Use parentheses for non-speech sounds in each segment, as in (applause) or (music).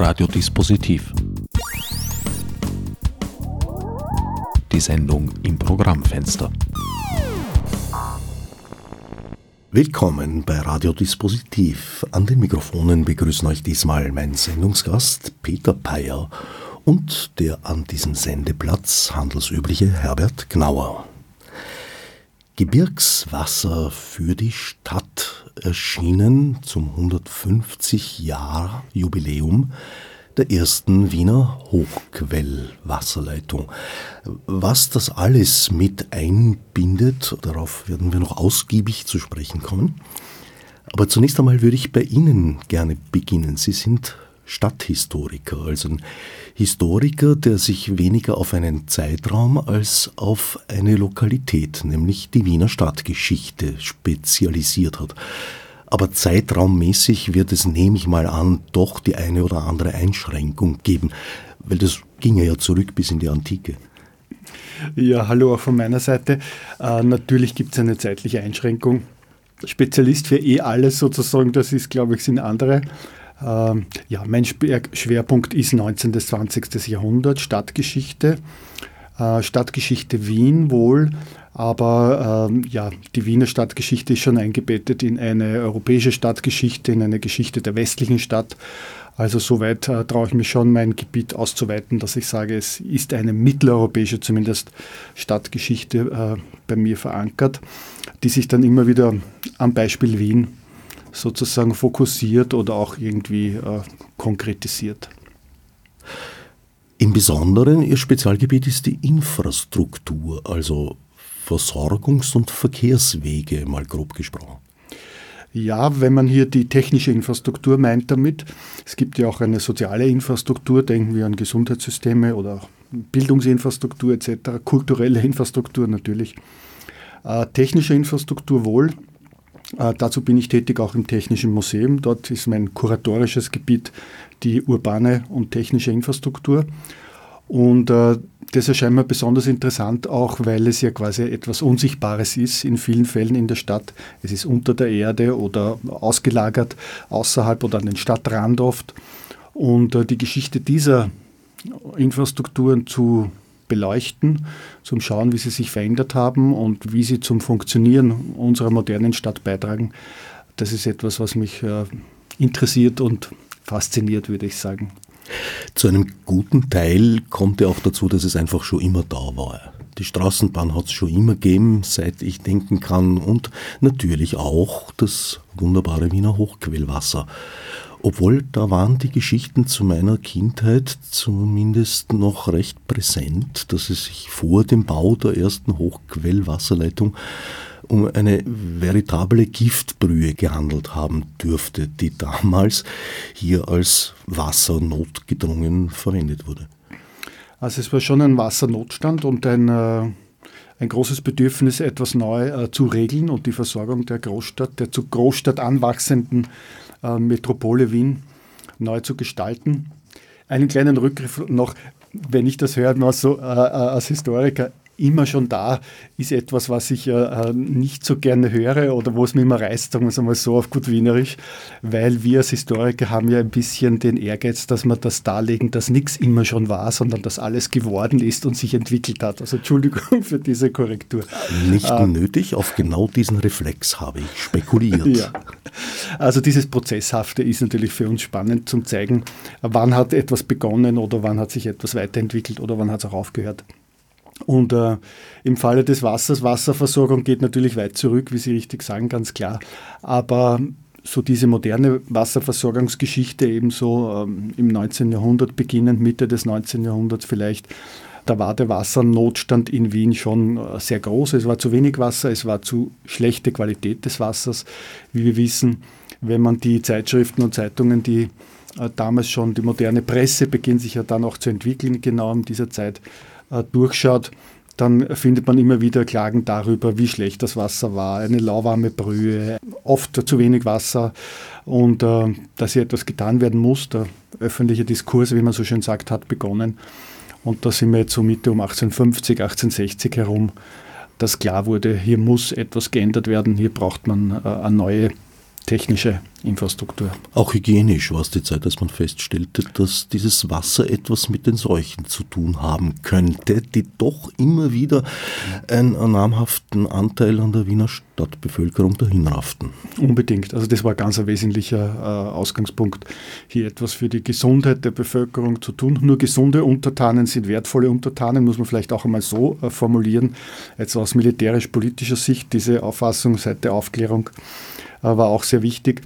Radiodispositiv. Die Sendung im Programmfenster. Willkommen bei Radiodispositiv. An den Mikrofonen begrüßen euch diesmal mein Sendungsgast Peter Peyer und der an diesem Sendeplatz handelsübliche Herbert Gnauer. Gebirgswasser für die Stadt erschienen zum 150 Jahr Jubiläum der ersten Wiener Hochquellwasserleitung. Was das alles mit einbindet, darauf werden wir noch ausgiebig zu sprechen kommen. Aber zunächst einmal würde ich bei Ihnen gerne beginnen. Sie sind Stadthistoriker, also ein Historiker, der sich weniger auf einen Zeitraum als auf eine Lokalität, nämlich die Wiener Stadtgeschichte, spezialisiert hat. Aber zeitraummäßig wird es, nehme ich mal an, doch die eine oder andere Einschränkung geben, weil das ginge ja zurück bis in die Antike. Ja, hallo auch von meiner Seite. Äh, natürlich gibt es eine zeitliche Einschränkung. Spezialist für eh alles sozusagen, das ist, glaube ich, sind andere. Ähm, ja, mein Schwerpunkt ist 19. bis 20. Jahrhundert, Stadtgeschichte. Äh, Stadtgeschichte Wien wohl, aber ähm, ja, die Wiener Stadtgeschichte ist schon eingebettet in eine europäische Stadtgeschichte, in eine Geschichte der westlichen Stadt. Also soweit äh, traue ich mich schon, mein Gebiet auszuweiten, dass ich sage, es ist eine mitteleuropäische zumindest Stadtgeschichte äh, bei mir verankert, die sich dann immer wieder am Beispiel Wien sozusagen fokussiert oder auch irgendwie äh, konkretisiert. Im Besonderen Ihr Spezialgebiet ist die Infrastruktur, also Versorgungs- und Verkehrswege, mal grob gesprochen. Ja, wenn man hier die technische Infrastruktur meint damit, es gibt ja auch eine soziale Infrastruktur, denken wir an Gesundheitssysteme oder Bildungsinfrastruktur etc., kulturelle Infrastruktur natürlich. Äh, technische Infrastruktur wohl, äh, dazu bin ich tätig auch im Technischen Museum. Dort ist mein kuratorisches Gebiet die urbane und technische Infrastruktur. Und äh, das erscheint mir besonders interessant, auch weil es ja quasi etwas Unsichtbares ist in vielen Fällen in der Stadt. Es ist unter der Erde oder ausgelagert außerhalb oder an den Stadtrand oft. Und äh, die Geschichte dieser Infrastrukturen zu beleuchten, zum Schauen, wie sie sich verändert haben und wie sie zum Funktionieren unserer modernen Stadt beitragen. Das ist etwas, was mich äh, interessiert und fasziniert, würde ich sagen. Zu einem guten Teil kommt ja auch dazu, dass es einfach schon immer da war. Die Straßenbahn hat es schon immer gegeben, seit ich denken kann, und natürlich auch das wunderbare Wiener Hochquellwasser. Obwohl, da waren die Geschichten zu meiner Kindheit zumindest noch recht präsent, dass es sich vor dem Bau der ersten Hochquellwasserleitung um eine veritable Giftbrühe gehandelt haben dürfte, die damals hier als Wassernotgedrungen verwendet wurde. Also es war schon ein Wassernotstand und ein, äh, ein großes Bedürfnis, etwas neu äh, zu regeln und die Versorgung der Großstadt, der zu Großstadt anwachsenden Metropole Wien neu zu gestalten. Einen kleinen Rückgriff noch, wenn ich das höre, mal so äh, äh, als Historiker, immer schon da ist etwas, was ich äh, nicht so gerne höre oder wo es mir immer reißt, sagen wir es einmal so auf gut Wienerisch, weil wir als Historiker haben ja ein bisschen den Ehrgeiz, dass wir das darlegen, dass nichts immer schon war, sondern dass alles geworden ist und sich entwickelt hat. Also Entschuldigung (laughs) für diese Korrektur. Nicht äh, nötig, auf genau diesen Reflex habe ich spekuliert. Ja. Also dieses Prozesshafte ist natürlich für uns spannend zum zeigen, wann hat etwas begonnen oder wann hat sich etwas weiterentwickelt oder wann hat es auch aufgehört. Und äh, im Falle des Wassers, Wasserversorgung geht natürlich weit zurück, wie Sie richtig sagen, ganz klar. Aber so diese moderne Wasserversorgungsgeschichte ebenso ähm, im 19. Jahrhundert beginnend, Mitte des 19. Jahrhunderts vielleicht, da war der Wassernotstand in Wien schon äh, sehr groß. Es war zu wenig Wasser, es war zu schlechte Qualität des Wassers. Wie wir wissen, wenn man die Zeitschriften und Zeitungen, die äh, damals schon die moderne Presse beginnt sich ja dann auch zu entwickeln, genau in dieser Zeit, durchschaut, dann findet man immer wieder Klagen darüber, wie schlecht das Wasser war, eine lauwarme Brühe, oft zu wenig Wasser und äh, dass hier etwas getan werden muss. Der öffentliche Diskurs, wie man so schön sagt, hat begonnen. Und da sind wir jetzt so Mitte um 1850, 1860 herum, dass klar wurde, hier muss etwas geändert werden, hier braucht man äh, eine neue technische Infrastruktur. Auch hygienisch war es die Zeit, dass man feststellte, dass dieses Wasser etwas mit den Seuchen zu tun haben könnte, die doch immer wieder einen namhaften Anteil an der Wiener Stadtbevölkerung dahinrafften. Unbedingt. Also das war ganz ein wesentlicher äh, Ausgangspunkt, hier etwas für die Gesundheit der Bevölkerung zu tun. Nur gesunde Untertanen sind wertvolle Untertanen, muss man vielleicht auch einmal so äh, formulieren. Jetzt aus militärisch-politischer Sicht, diese Auffassung seit der Aufklärung äh, war auch sehr wichtig.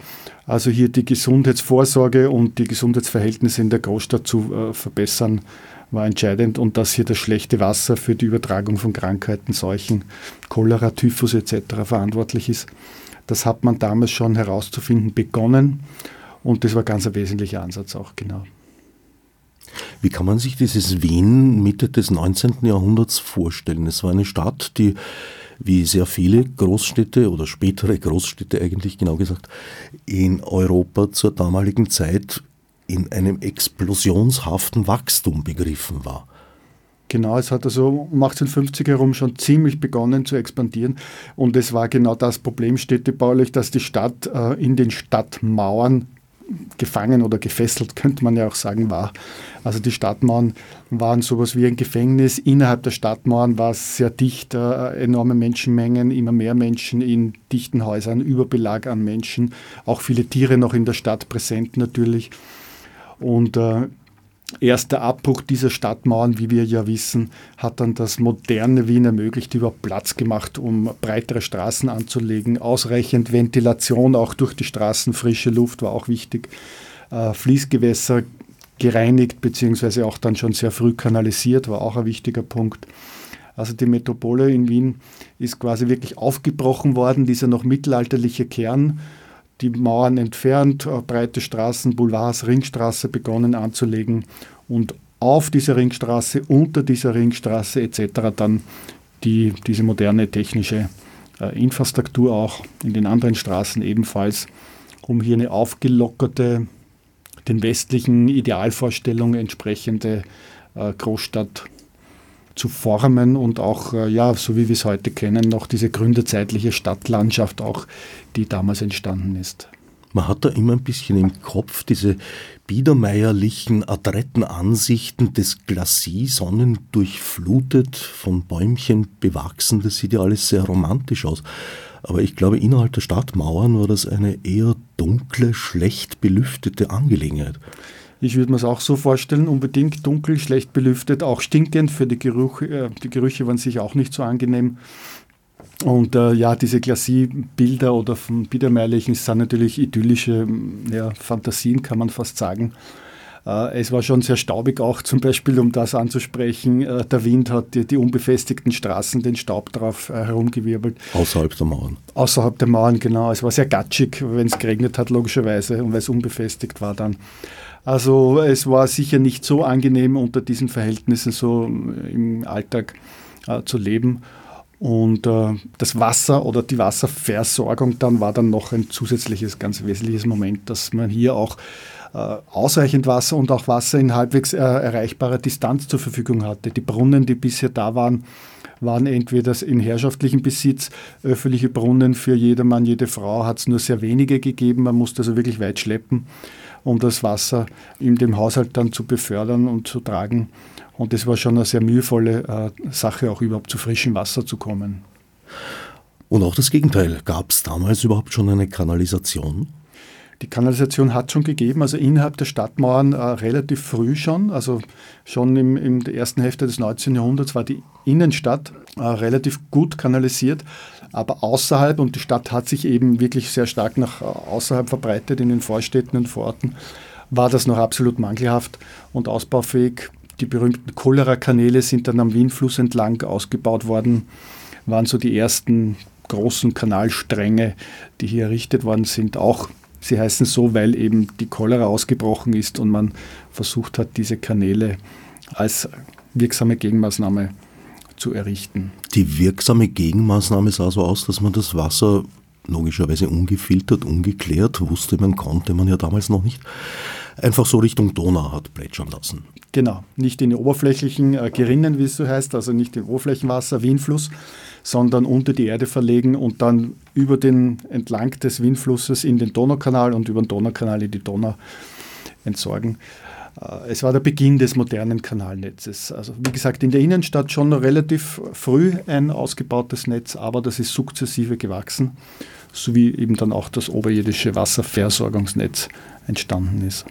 Also hier die Gesundheitsvorsorge und die Gesundheitsverhältnisse in der Großstadt zu verbessern, war entscheidend und dass hier das schlechte Wasser für die Übertragung von Krankheiten, Seuchen, Cholera, Typhus etc. verantwortlich ist. Das hat man damals schon herauszufinden begonnen und das war ganz ein wesentlicher Ansatz auch, genau. Wie kann man sich dieses Wien Mitte des 19. Jahrhunderts vorstellen? Es war eine Stadt, die wie sehr viele Großstädte oder spätere Großstädte eigentlich genau gesagt, in Europa zur damaligen Zeit in einem explosionshaften Wachstum begriffen war. Genau, es hat also um 1850 herum schon ziemlich begonnen zu expandieren. Und es war genau das Problem städtebaulich, dass die Stadt äh, in den Stadtmauern gefangen oder gefesselt, (laughs) könnte man ja auch sagen, war. Also die Stadtmauern waren sowas wie ein Gefängnis. Innerhalb der Stadtmauern war es sehr dicht, äh, enorme Menschenmengen, immer mehr Menschen in dichten Häusern, Überbelag an Menschen, auch viele Tiere noch in der Stadt präsent natürlich. Und äh, erst der Abbruch dieser Stadtmauern, wie wir ja wissen, hat dann das moderne Wien ermöglicht, überhaupt Platz gemacht, um breitere Straßen anzulegen, ausreichend Ventilation auch durch die Straßen, frische Luft war auch wichtig, äh, Fließgewässer gereinigt beziehungsweise auch dann schon sehr früh kanalisiert, war auch ein wichtiger Punkt. Also die Metropole in Wien ist quasi wirklich aufgebrochen worden, dieser noch mittelalterliche Kern die Mauern entfernt, äh, breite Straßen, Boulevards, Ringstraße begonnen anzulegen und auf dieser Ringstraße, unter dieser Ringstraße etc. dann die, diese moderne technische äh, Infrastruktur auch in den anderen Straßen ebenfalls, um hier eine aufgelockerte, den westlichen Idealvorstellungen entsprechende äh, Großstadt zu formen und auch, äh, ja, so wie wir es heute kennen, noch diese gründerzeitliche Stadtlandschaft auch, die damals entstanden ist. Man hat da immer ein bisschen im Kopf diese biedermeierlichen, adretten Ansichten des Glacis, sonnendurchflutet, von Bäumchen bewachsen. Das sieht ja alles sehr romantisch aus. Aber ich glaube, innerhalb der Stadtmauern war das eine eher dunkle, schlecht belüftete Angelegenheit. Ich würde mir es auch so vorstellen, unbedingt dunkel, schlecht belüftet, auch stinkend. Für die Gerüche, äh, die Gerüche waren sicher auch nicht so angenehm. Und äh, ja, diese Glacis-Bilder oder von Biedermeierlichen sind natürlich idyllische ja, Fantasien, kann man fast sagen. Äh, es war schon sehr staubig auch, zum Beispiel, um das anzusprechen. Äh, der Wind hat die, die, unbefestigten Straßen den Staub drauf äh, herumgewirbelt. Außerhalb der Mauern. Außerhalb der Mauern, genau. Es war sehr gatschig, wenn es geregnet hat, logischerweise, und weil es unbefestigt war dann. Also es war sicher nicht so angenehm, unter diesen Verhältnissen so im Alltag äh, zu leben. Und äh, das Wasser oder die Wasserversorgung dann war dann noch ein zusätzliches, ganz wesentliches Moment, dass man hier auch äh, ausreichend Wasser und auch Wasser in halbwegs äh, erreichbarer Distanz zur Verfügung hatte. Die Brunnen, die bisher da waren, waren entweder in herrschaftlichem Besitz, öffentliche Brunnen für jedermann, jede Frau hat es nur sehr wenige gegeben. Man musste also wirklich weit schleppen um das Wasser in dem Haushalt dann zu befördern und zu tragen. Und das war schon eine sehr mühevolle äh, Sache, auch überhaupt zu frischem Wasser zu kommen. Und auch das Gegenteil. Gab es damals überhaupt schon eine Kanalisation? Die Kanalisation hat schon gegeben, also innerhalb der Stadtmauern äh, relativ früh schon. Also schon im, im ersten Hälfte des 19. Jahrhunderts war die Innenstadt äh, relativ gut kanalisiert. Aber außerhalb, und die Stadt hat sich eben wirklich sehr stark nach äh, außerhalb verbreitet, in den Vorstädten und Vororten, war das noch absolut mangelhaft und ausbaufähig. Die berühmten Cholera-Kanäle sind dann am Wienfluss entlang ausgebaut worden, waren so die ersten großen Kanalstränge, die hier errichtet worden sind. Auch sie heißen so, weil eben die Cholera ausgebrochen ist und man versucht hat, diese Kanäle als wirksame Gegenmaßnahme zu errichten. Die wirksame Gegenmaßnahme sah so aus, dass man das Wasser logischerweise ungefiltert, ungeklärt, wusste man, konnte man ja damals noch nicht, einfach so Richtung Donau hat plätschern lassen. Genau, nicht in die oberflächlichen äh, Gerinnen, wie es so heißt, also nicht im Oberflächenwasser, Wienfluss, sondern unter die Erde verlegen und dann über den entlang des Wienflusses in den Donaukanal und über den Donaukanal in die Donau entsorgen. Äh, es war der Beginn des modernen Kanalnetzes. Also wie gesagt, in der Innenstadt schon relativ früh ein ausgebautes Netz, aber das ist sukzessive gewachsen, sowie eben dann auch das oberirdische Wasserversorgungsnetz entstanden ist.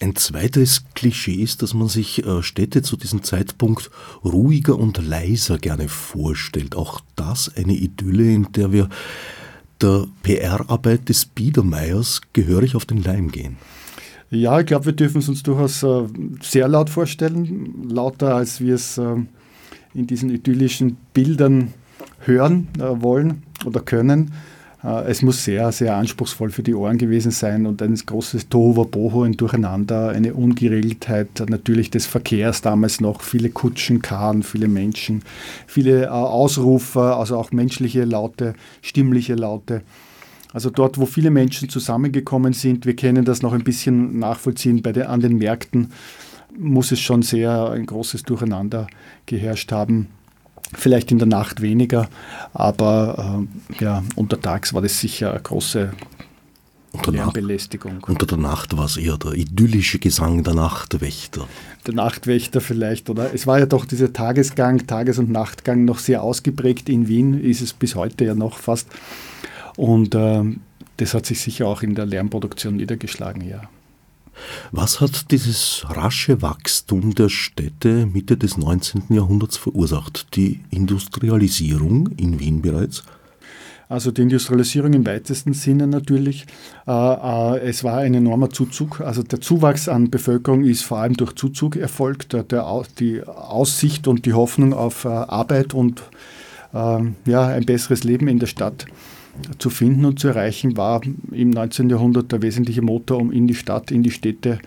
Ein zweites Klischee ist, dass man sich äh, Städte zu diesem Zeitpunkt ruhiger und leiser gerne vorstellt. Auch das eine Idylle, in der wir der PR-Arbeit des Biedermeiers gehörig auf den Leim gehen. Ja, ich glaube, wir dürfen es uns durchaus äh, sehr laut vorstellen, lauter als wir es äh, in diesen idyllischen Bildern hören äh, wollen oder können. Äh, es muss sehr, sehr anspruchsvoll für die Ohren gewesen sein und ein großes Tohuwabohu, ein Durcheinander, eine Ungeregeltheit natürlich des Verkehrs damals noch, viele Kutschen, Karren, viele Menschen, viele äh, Ausrufer, also auch menschliche Laute, stimmliche Laute. Also dort, wo viele Menschen zusammengekommen sind, wir können das noch ein bisschen nachvollziehen bei der, an den Märkten, muss es schon sehr ein großes Durcheinander geherrscht haben. Vielleicht in der Nacht weniger, aber äh, ja, untertags war das sicher eine große unter Lärmbelästigung. Nacht, unter der Nacht war es eher der idyllische Gesang der Nachtwächter. Der Nachtwächter vielleicht, oder? Es war ja doch dieser Tagesgang, Tages- und Nachtgang noch sehr ausgeprägt in Wien, ist es bis heute ja noch fast. Und äh, das hat sich sicher auch in der Lärmproduktion niedergeschlagen, ja. Was hat dieses rasche Wachstum der Städte Mitte des 19. Jahrhunderts verursacht? Die Industrialisierung in Wien bereits? Also die Industrialisierung im weitesten Sinne natürlich. Äh, äh, es war ein enormer Zuzug. Also der Zuwachs an Bevölkerung ist vor allem durch Zuzug erfolgt. Die Aussicht und die Hoffnung auf äh, Arbeit und ja, ein besseres Leben in der Stadt zu finden und zu erreichen, war im 19. Jahrhundert der wesentliche Motor, um in die Stadt, in die Städte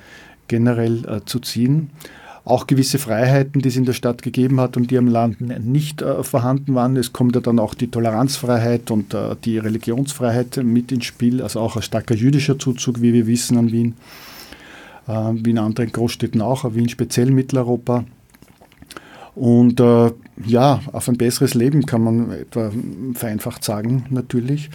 generell äh, zu ziehen. Auch gewisse Freiheiten, die es in der Stadt gegeben hat und die am Land nicht äh, vorhanden waren. Es kommt ja dann auch die Toleranzfreiheit und äh, die Religionsfreiheit mit ins Spiel, also auch ein starker jüdischer Zuzug, wie wir wissen, an Wien, äh, wie in anderen Großstädten auch, Wien speziell Mitteleuropa. Und äh, ja, auf ein besseres Leben kann man etwa vereinfacht sagen, natürlich.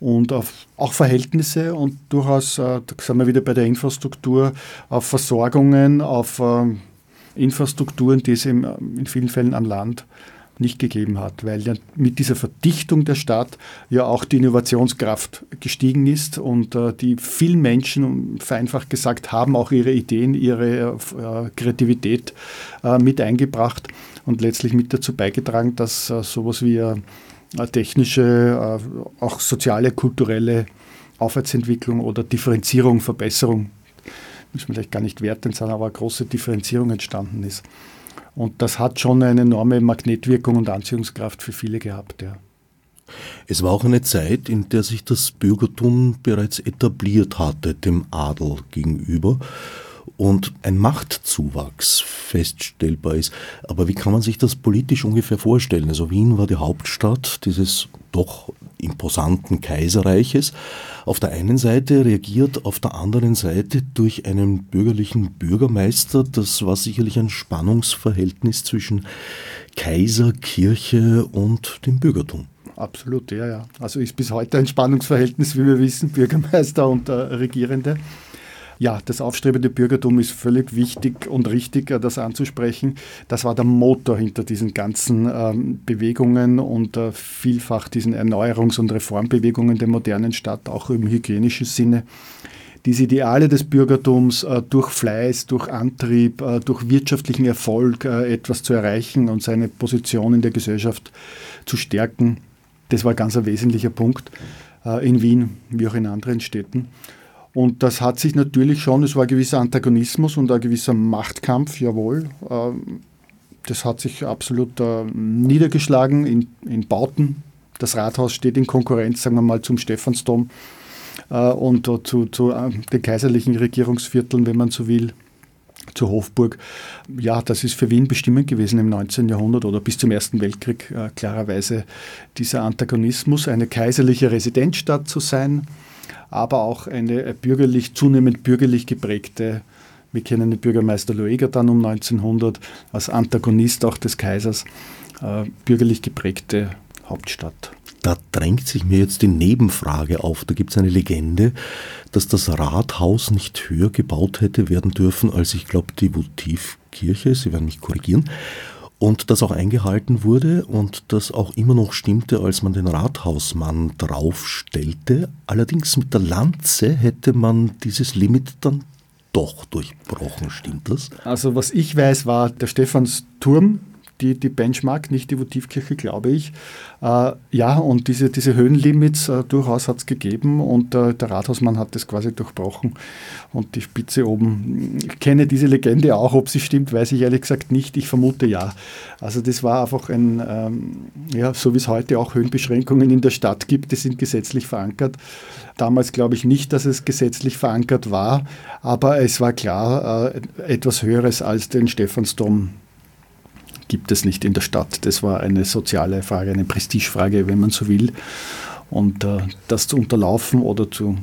Und auf auch Verhältnisse und durchaus, äh, da sind wir wieder bei der Infrastruktur, auf Versorgungen, auf äh, Infrastrukturen, die es im, in vielen Fällen an Land nicht gegeben hat, weil ja mit dieser Verdichtung der Stadt ja auch die Innovationskraft gestiegen ist und äh, die vielen Menschen, vereinfacht gesagt, haben auch ihre Ideen, ihre äh, Kreativität äh, mit eingebracht und letztlich mit dazu beigetragen, dass äh, sowas wie äh, technische, äh, auch soziale, kulturelle Aufwärtsentwicklung oder Differenzierung, Verbesserung, muss man vielleicht gar nicht werten sein, aber eine große Differenzierung entstanden ist. Und das hat schon eine enorme Magnetwirkung und Anziehungskraft für viele gehabt. Ja. Es war auch eine Zeit, in der sich das Bürgertum bereits etabliert hatte, dem Adel gegenüber und ein Machtzuwachs feststellbar ist. Aber wie kann man sich das politisch ungefähr vorstellen? Also Wien war die Hauptstadt dieses doch imposanten Kaiserreiches. Auf der einen Seite reagiert auf der anderen Seite durch einen bürgerlichen Bürgermeister. Das war sicherlich ein Spannungsverhältnis zwischen Kaiser, Kirche und dem Bürgertum. Absolut, ja, ja. Also ist bis heute ein Spannungsverhältnis, wie wir wissen, Bürgermeister und äh, Regierende. Ja, das aufstrebende Bürgertum ist völlig wichtig und richtig, äh, das anzusprechen. Das war der Motor hinter diesen ganzen ähm, Bewegungen und äh, vielfach diesen Erneuerungs- und Reformbewegungen der modernen Stadt, auch im hygienischen Sinne diese Ideale des Bürgertums äh, durch Fleiß, durch Antrieb, äh, durch wirtschaftlichen Erfolg etwas zu erreichen und seine Position in der Gesellschaft zu stärken, das war ganz ein wesentlicher Punkt in Wien wie auch in anderen Städten. Und das hat sich natürlich schon, es war ein gewisser Antagonismus und ein gewisser Machtkampf, jawohl. Ähm, das hat sich absolut äh, niedergeschlagen in, in Bauten. Das Rathaus steht in Konkurrenz, sagen wir mal, zum Stephansdom äh, und zu, zu äh, den kaiserlichen Regierungsvierteln, wenn man so will zur Hofburg. Ja, das ist für Wien bestimmend gewesen im 19. Jahrhundert oder bis zum Ersten Weltkrieg äh, klarerweise dieser Antagonismus, eine kaiserliche Residenzstadt zu sein, aber auch eine bürgerlich, zunehmend bürgerlich geprägte, wir kennen den Bürgermeister Lueger dann um 1900 als Antagonist auch des Kaisers, äh, bürgerlich geprägte Hauptstadt. Da drängt sich mir jetzt die Nebenfrage auf. Da gibt es eine Legende, dass das Rathaus nicht höher gebaut hätte werden dürfen als, ich glaube, die Votivkirche. Sie werden mich korrigieren. Und das auch eingehalten wurde und das auch immer noch stimmte, als man den Rathausmann draufstellte. Allerdings mit der Lanze hätte man dieses Limit dann doch durchbrochen. Stimmt das? Also was ich weiß, war der Stephansturm die, die Benchmark, nicht die Votivkirche, glaube ich. Äh, ja, und diese, diese Höhenlimits äh, durchaus hat es gegeben und äh, der Rathausmann hat das quasi durchbrochen und die Spitze oben. Ich kenne diese Legende auch, ob sie stimmt, weiß ich ehrlich gesagt nicht. Ich vermute ja. Also das war einfach ein, ähm, ja, so wie es heute auch Höhenbeschränkungen in der Stadt gibt, die sind gesetzlich verankert. Damals glaube ich nicht, dass es gesetzlich verankert war, aber es war klar, äh, etwas Höheres als den Stephansdom gibt es nicht in der Stadt. Das war eine soziale Frage, eine Prestigefrage, wenn man so will. Und äh, das zu unterlaufen oder zu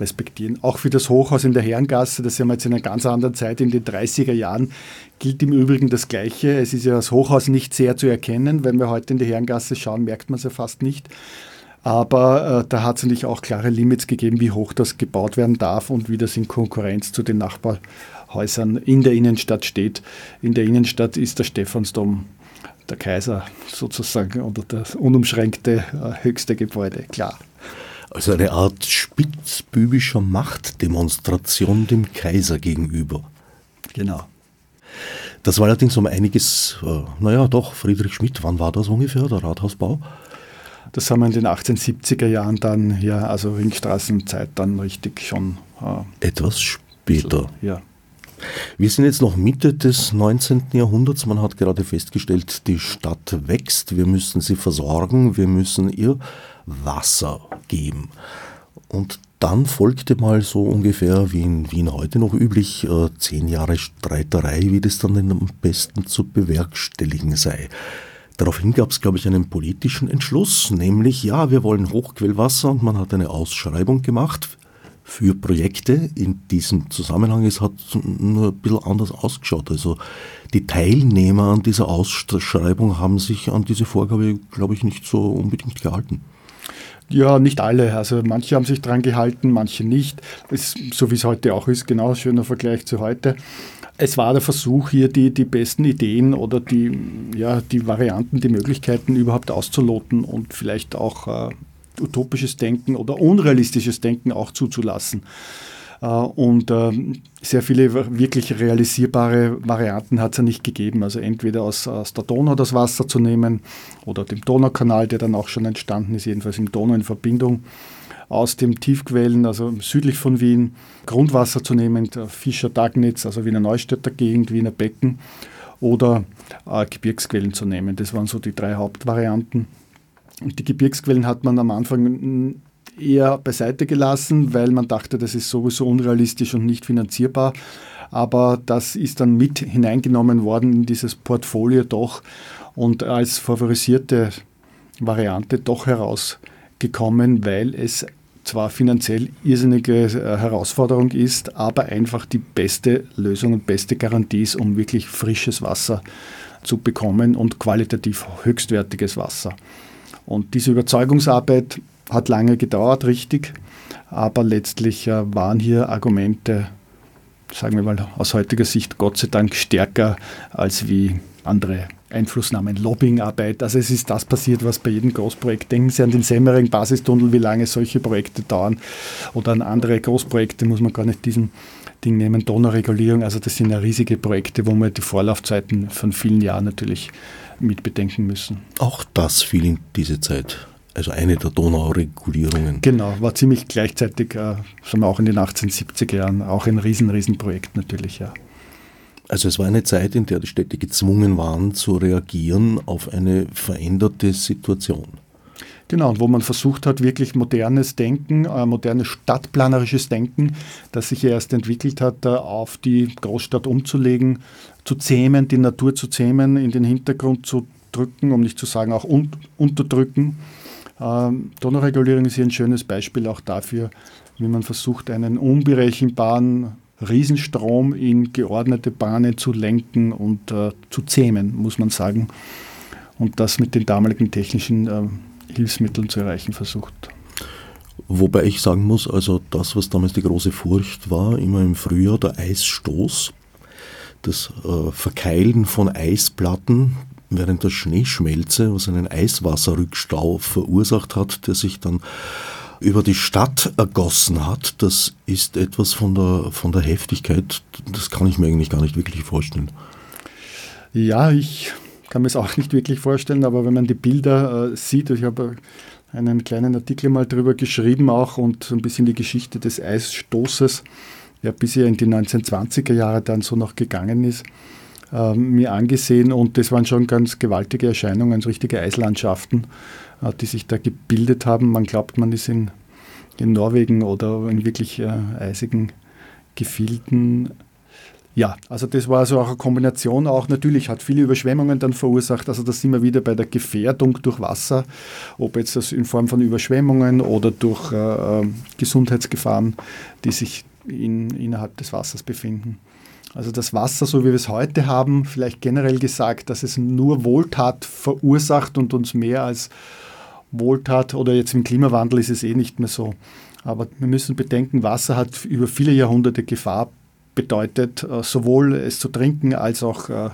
respektieren. Auch für das Hochhaus in der Herrengasse, das haben wir jetzt in einer ganz anderen Zeit, in den 30er Jahren, gilt im Übrigen das Gleiche. Es ist ja das Hochhaus nicht sehr zu erkennen. Wenn wir heute in die Herrengasse schauen, merkt man es ja fast nicht. Aber äh, da hat es natürlich auch klare Limits gegeben, wie hoch das gebaut werden darf und wie das in Konkurrenz zu den Nachbarn Häusern in der Innenstadt steht. In der Innenstadt ist der Stephansdom der Kaiser sozusagen oder das unumschränkte äh, höchste Gebäude, klar. Also eine Art spitzbübischer Machtdemonstration dem Kaiser gegenüber. Genau. Das war allerdings um einiges, äh, naja doch, Friedrich Schmidt, wann war das ungefähr, der Rathausbau? Das haben wir in den 1870er Jahren dann, ja, also Ringstraßenzeit dann richtig schon. Äh, Etwas später. So, ja. Wir sind jetzt noch Mitte des 19. Jahrhunderts. Man hat gerade festgestellt, die Stadt wächst. Wir müssen sie versorgen. Wir müssen ihr Wasser geben. Und dann folgte mal so ungefähr, wie in Wien heute noch üblich, äh, zehn Jahre Streiterei, wie das dann am besten zu bewerkstelligen sei. Daraufhin gab es, glaube ich, einen politischen Entschluss, nämlich ja, wir wollen Hochquellwasser und man hat eine Ausschreibung gemacht für Projekte in diesem Zusammenhang. Es hat nur ein bisschen anders ausgeschaut. Also die Teilnehmer an dieser Ausschreibung haben sich an diese Vorgabe, glaube ich, nicht so unbedingt gehalten. Ja, nicht alle. Also manche haben sich daran gehalten, manche nicht. Es, so wie es heute auch ist, genau, schöner Vergleich zu heute. Es war der Versuch, hier die, die besten Ideen oder die, ja, die Varianten, die Möglichkeiten überhaupt auszuloten und vielleicht auch äh, utopisches Denken oder unrealistisches Denken auch zuzulassen. Äh, und äh, sehr viele wirklich realisierbare Varianten hat es ja nicht gegeben. Also entweder aus, aus der Donau das Wasser zu nehmen oder dem Donaukanal, der dann auch schon entstanden ist, jedenfalls im Donau in Verbindung aus dem Tiefquellen, also südlich von Wien, Grundwasser zu nehmen, Fischer Dagnitz, also Wiener Neustädter Gegend, Wiener Becken oder äh, Gebirgsquellen zu nehmen. Das waren so die drei Hauptvarianten. Und die Gebirgsquellen hat man am Anfang eher beiseite gelassen, weil man dachte, das ist sowieso unrealistisch und nicht finanzierbar. Aber das ist dann mit hineingenommen worden in dieses Portfolio doch und als favorisierte Variante doch herausgekommen, weil es zwar finanziell irrsinnige äh, Herausforderung ist, aber einfach die beste Lösung und beste Garantie ist, um wirklich frisches Wasser zu bekommen und qualitativ höchstwertiges Wasser. Und diese Überzeugungsarbeit hat lange gedauert, richtig, aber letztlich äh, waren hier Argumente, sagen wir mal aus heutiger Sicht, Gott sei Dank stärker als wie andere Einflussnahmen, Lobbyingarbeit. Also es ist das passiert, was bei jedem Großprojekt. Denken Sie an den Semmering-Basistunnel, wie lange solche Projekte dauern. Oder an andere Großprojekte, muss man gar nicht diesen Ding nehmen, Donauregulierung. Also das sind ja riesige Projekte, wo man die Vorlaufzeiten von vielen Jahren natürlich mitbedenken müssen. Auch das fiel in diese Zeit. Also eine der Donauregulierungen. Genau, war ziemlich gleichzeitig, äh, wir auch in den 1870er Jahren, auch ein riesen, riesen Projekt natürlich, ja. Also es war eine Zeit, in der die Städte gezwungen waren zu reagieren auf eine veränderte Situation. Genau, und wo man versucht hat, wirklich modernes Denken, äh, modernes stadtplanerisches Denken, das sich erst entwickelt hat, äh, auf die Großstadt umzulegen, zu zähmen, die Natur zu zähmen, in den Hintergrund zu drücken, um nicht zu sagen auch un unterdrücken. Ähm, Donauregulierung ist hier ein schönes Beispiel auch dafür, wie man versucht, einen unberechenbaren Riesenstrom in geordnete Bahnen zu lenken und äh, zu zähmen, muss man sagen. und das mit den damaligen technischen äh, Hilfsmitteln zu erreichen versucht. Wobei ich sagen muss, also das, was damals die große Furcht war, immer im Frühjahr der Eisstoß, das äh, Verkeilen von Eisplatten während der Schneeschmelze, was einen Eiswasserrückstau verursacht hat, der sich dann über die Stadt ergossen hat, das ist etwas von der, von der Heftigkeit, das kann ich mir eigentlich gar nicht wirklich vorstellen. Ja, ich kann mir es auch nicht wirklich vorstellen, aber wenn man die Bilder äh, sieht, ich habe einen kleinen Artikel mal darüber geschrieben auch und ein bisschen die Geschichte des Eisstoßes, ja bis er in die 1920er Jahre dann so noch gegangen ist, äh, mir angesehen und das waren schon ganz gewaltige Erscheinungen, so richtige Eislandschaften, äh, die sich da gebildet haben. Man glaubt, man ist in, in Norwegen oder in wirklich äh, eisigen Gefilden ja, also das war so auch eine Kombination auch. Natürlich hat viele Überschwemmungen dann verursacht. Also da sind wir wieder bei der Gefährdung durch Wasser, ob jetzt das in Form von Überschwemmungen oder durch äh, Gesundheitsgefahren, die sich in, innerhalb des Wassers befinden. Also das Wasser, so wie wir es heute haben, vielleicht generell gesagt, dass es nur Wohltat verursacht und uns mehr als Wohltat oder jetzt im Klimawandel ist es eh nicht mehr so. Aber wir müssen bedenken, Wasser hat über viele Jahrhunderte Gefahr bedeutet, äh, sowohl es zu trinken als auch äh,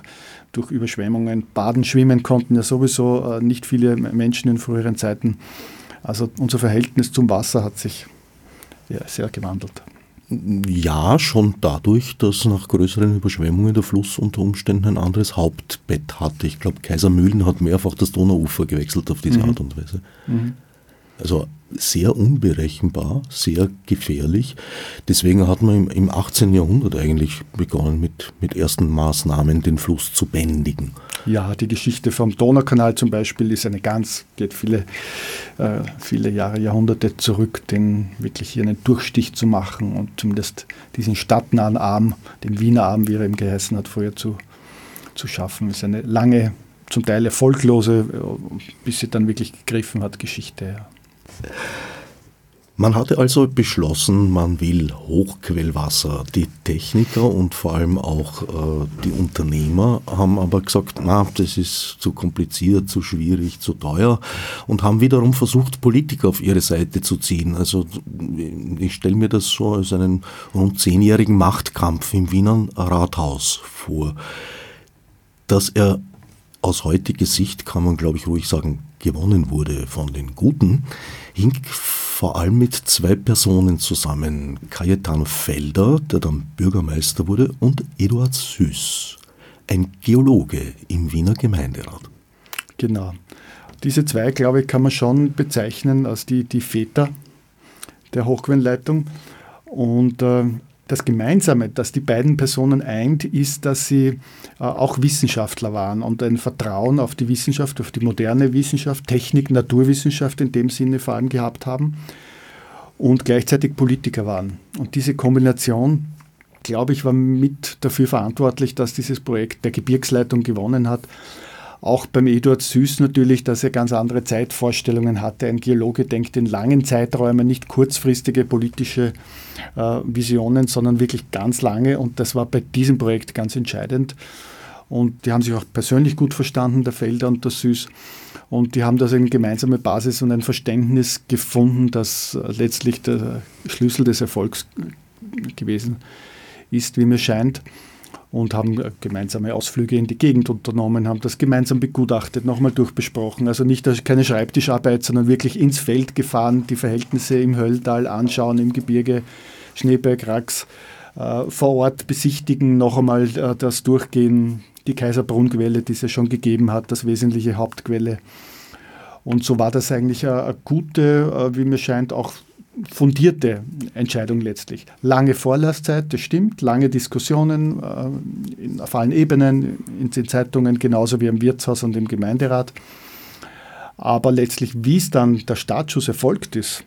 durch Überschwemmungen. Baden, Schwimmen konnten ja sowieso äh, nicht viele Menschen in früheren Zeiten. Also unser Verhältnis zum Wasser hat sich sehr gewandelt. Ja, schon dadurch, dass nach größeren Überschwemmungen der Fluss unter Umständen ein anderes Hauptbett hatte. Ich glaube, Kaisermühlen hat mehrfach das Donauufer gewechselt auf diese mhm. Art und Weise. Mhm. Also sehr unberechenbar, sehr gefährlich. Deswegen hat man im 18. Jahrhundert eigentlich begonnen, mit, mit ersten Maßnahmen den Fluss zu bändigen. Ja, die Geschichte vom Donaukanal zum Beispiel ist eine ganz, geht viele, äh, viele Jahre, Jahrhunderte zurück, den wirklich hier einen Durchstich zu machen und zumindest diesen stadtnahen Arm, den Wiener Arm, wie er eben geheißen hat, vorher zu, zu schaffen. Ist eine lange, zum Teil erfolglose, äh, bis sie dann wirklich gegriffen hat, Geschichte. Ja. Man hatte also beschlossen, man will Hochquellwasser. Die Techniker und vor allem auch äh, die Unternehmer haben aber gesagt, na, das ist zu kompliziert, zu schwierig, zu teuer und haben wiederum versucht, Politiker auf ihre Seite zu ziehen. Also ich stelle mir das so als einen rund zehnjährigen Machtkampf im Wiener Rathaus vor. Dass er aus heutiger Sicht, kann man glaube ich ruhig sagen, gewonnen wurde von den Guten, hing vor allem mit zwei Personen zusammen. Cayetano Felder, der dann Bürgermeister wurde, und Eduard Süß, ein Geologe im Wiener Gemeinderat. Genau. Diese zwei, glaube ich, kann man schon bezeichnen als die, die Väter der Hochquellenleitung. Und äh, das Gemeinsame, das die beiden Personen eint, ist, dass sie äh, auch Wissenschaftler waren und ein Vertrauen auf die Wissenschaft, auf die moderne Wissenschaft, Technik, Naturwissenschaft in dem Sinne vor allem gehabt haben und gleichzeitig Politiker waren. Und diese Kombination, glaube ich, war mit dafür verantwortlich, dass dieses Projekt der Gebirgsleitung gewonnen hat auch beim Eduard Süß natürlich, dass er ganz andere Zeitvorstellungen hatte. Ein Geologe denkt in langen Zeiträumen, nicht kurzfristige politische äh, Visionen, sondern wirklich ganz lange. Und das war bei diesem Projekt ganz entscheidend. Und die haben sich auch persönlich gut verstanden, der Felder und der Süß. Und die haben da eine gemeinsame Basis und ein Verständnis gefunden, das letztlich der Schlüssel des Erfolgs gewesen ist, wie mir scheint und haben gemeinsame Ausflüge in die Gegend unternommen, haben das gemeinsam begutachtet, nochmal durchbesprochen. Also nicht keine Schreibtischarbeit, sondern wirklich ins Feld gefahren, die Verhältnisse im Hölltal anschauen, im Gebirge, Schneeberg, Rax, äh, vor Ort besichtigen, noch einmal äh, das Durchgehen, die Kaiserbrunnquelle, die es ja schon gegeben hat, das wesentliche Hauptquelle. Und so war das eigentlich eine, gute, äh, wie mir scheint, auch fundierte Entscheidung letztlich. Lange Vorlasszeit, das stimmt, lange Diskussionen äh, auf allen Ebenen, in den Zeitungen genauso wie im Wirtshaus und im Gemeinderat. Aber letztlich, wie es dann der Startschuss erfolgt ist,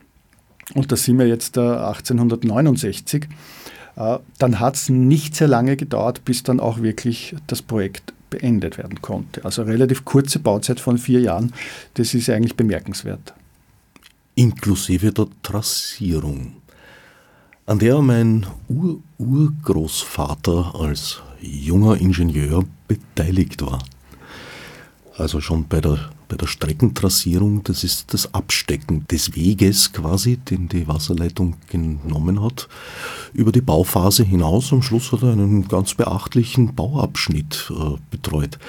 und da sind wir jetzt äh, 1869, äh, dann hat es nicht sehr lange gedauert, bis dann auch wirklich das Projekt beendet werden konnte. Also relativ kurze Bauzeit von vier Jahren, das ist eigentlich bemerkenswert inklusive der Trassierung, an der mein Ur-Urgroßvater als junger Ingenieur beteiligt war. Also schon bei der, bei der Streckentrassierung, das ist das Abstecken des Weges quasi, den die Wasserleitung genommen hat, über die Bauphase hinaus. Am Schluss hat er einen ganz beachtlichen Bauabschnitt äh, betreut.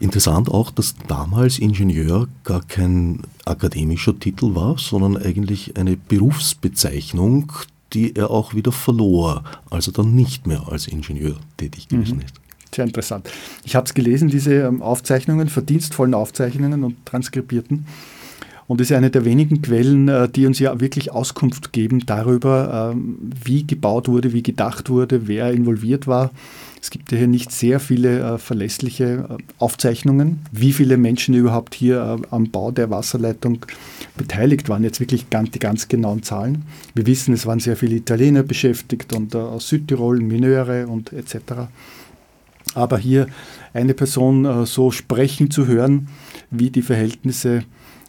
Interessant auch, dass damals Ingenieur gar kein akademischer Titel war, sondern eigentlich eine Berufsbezeichnung, die er auch wieder verlor, als er dann nicht mehr als Ingenieur tätig gewesen mhm. ist. Sehr interessant. Ich habe es gelesen, diese ähm, Aufzeichnungen, verdienstvollen Aufzeichnungen und transkribierten. Und es ist eine der wenigen Quellen, äh, die uns ja wirklich Auskunft geben darüber, ähm, wie gebaut wurde, wie gedacht wurde, wer involviert war. Es gibt ja hier nicht sehr viele äh, verlässliche äh, Aufzeichnungen, wie viele Menschen überhaupt hier am Bau der Wasserleitung beteiligt waren. Jetzt wirklich ganz, die ganz genauen Zahlen. Wir wissen, es waren sehr viele Italiener beschäftigt und aus Südtirol, Mineure und etc. Aber hier eine Person äh, so sprechen zu hören, wie die Verhältnisse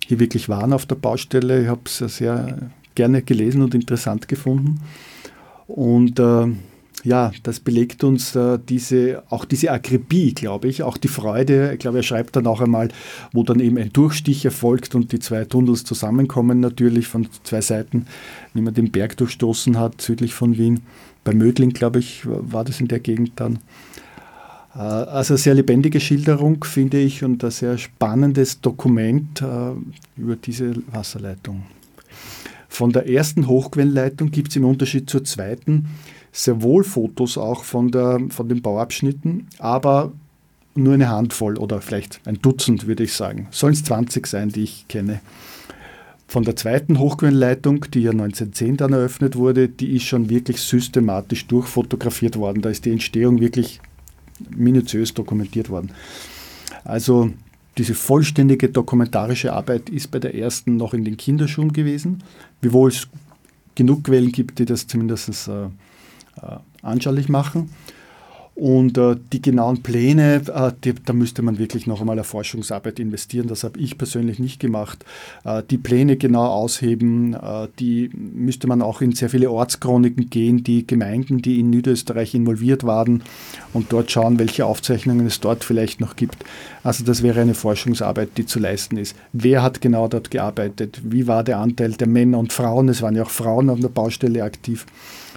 hier wirklich waren auf der Baustelle, ich habe es sehr gerne gelesen und interessant gefunden. Und äh, ja, das belegt uns äh, diese, auch diese Akribie, glaube ich, auch die Freude. Ich glaube, er schreibt dann auch einmal, wo dann eben ein Durchstich erfolgt und die zwei Tunnels zusammenkommen, natürlich von zwei Seiten, wie man den Berg durchstoßen hat, südlich von Wien. Bei Mödling, glaube ich, war das in der Gegend dann. Äh, also sehr lebendige Schilderung, finde ich, und ein sehr spannendes Dokument äh, über diese Wasserleitung. Von der ersten Hochquellenleitung gibt es im Unterschied zur zweiten sehr wohl Fotos auch von, der, von den Bauabschnitten, aber nur eine Handvoll oder vielleicht ein Dutzend, würde ich sagen. Sollen es 20 sein, die ich kenne. Von der zweiten Hochquellenleitung, die ja 1910 dann eröffnet wurde, die ist schon wirklich systematisch durchfotografiert worden. Da ist die Entstehung wirklich minutiös dokumentiert worden. Also diese vollständige dokumentarische Arbeit ist bei der ersten noch in den Kinderschuhen gewesen, wiewohl es genug Quellen gibt, die das zumindest äh, anschaulich machen. Und äh, die genauen Pläne, äh, die, da müsste man wirklich noch einmal eine Forschungsarbeit investieren. Das habe ich persönlich nicht gemacht. Äh, die Pläne genau ausheben, äh, die müsste man auch in sehr viele Ortschroniken gehen, die Gemeinden, die in Niederösterreich involviert waren und dort schauen, welche Aufzeichnungen es dort vielleicht noch gibt. Also das wäre eine Forschungsarbeit, die zu leisten ist. Wer hat genau dort gearbeitet? Wie war der Anteil der Männer und Frauen? Es waren ja auch Frauen auf der Baustelle aktiv.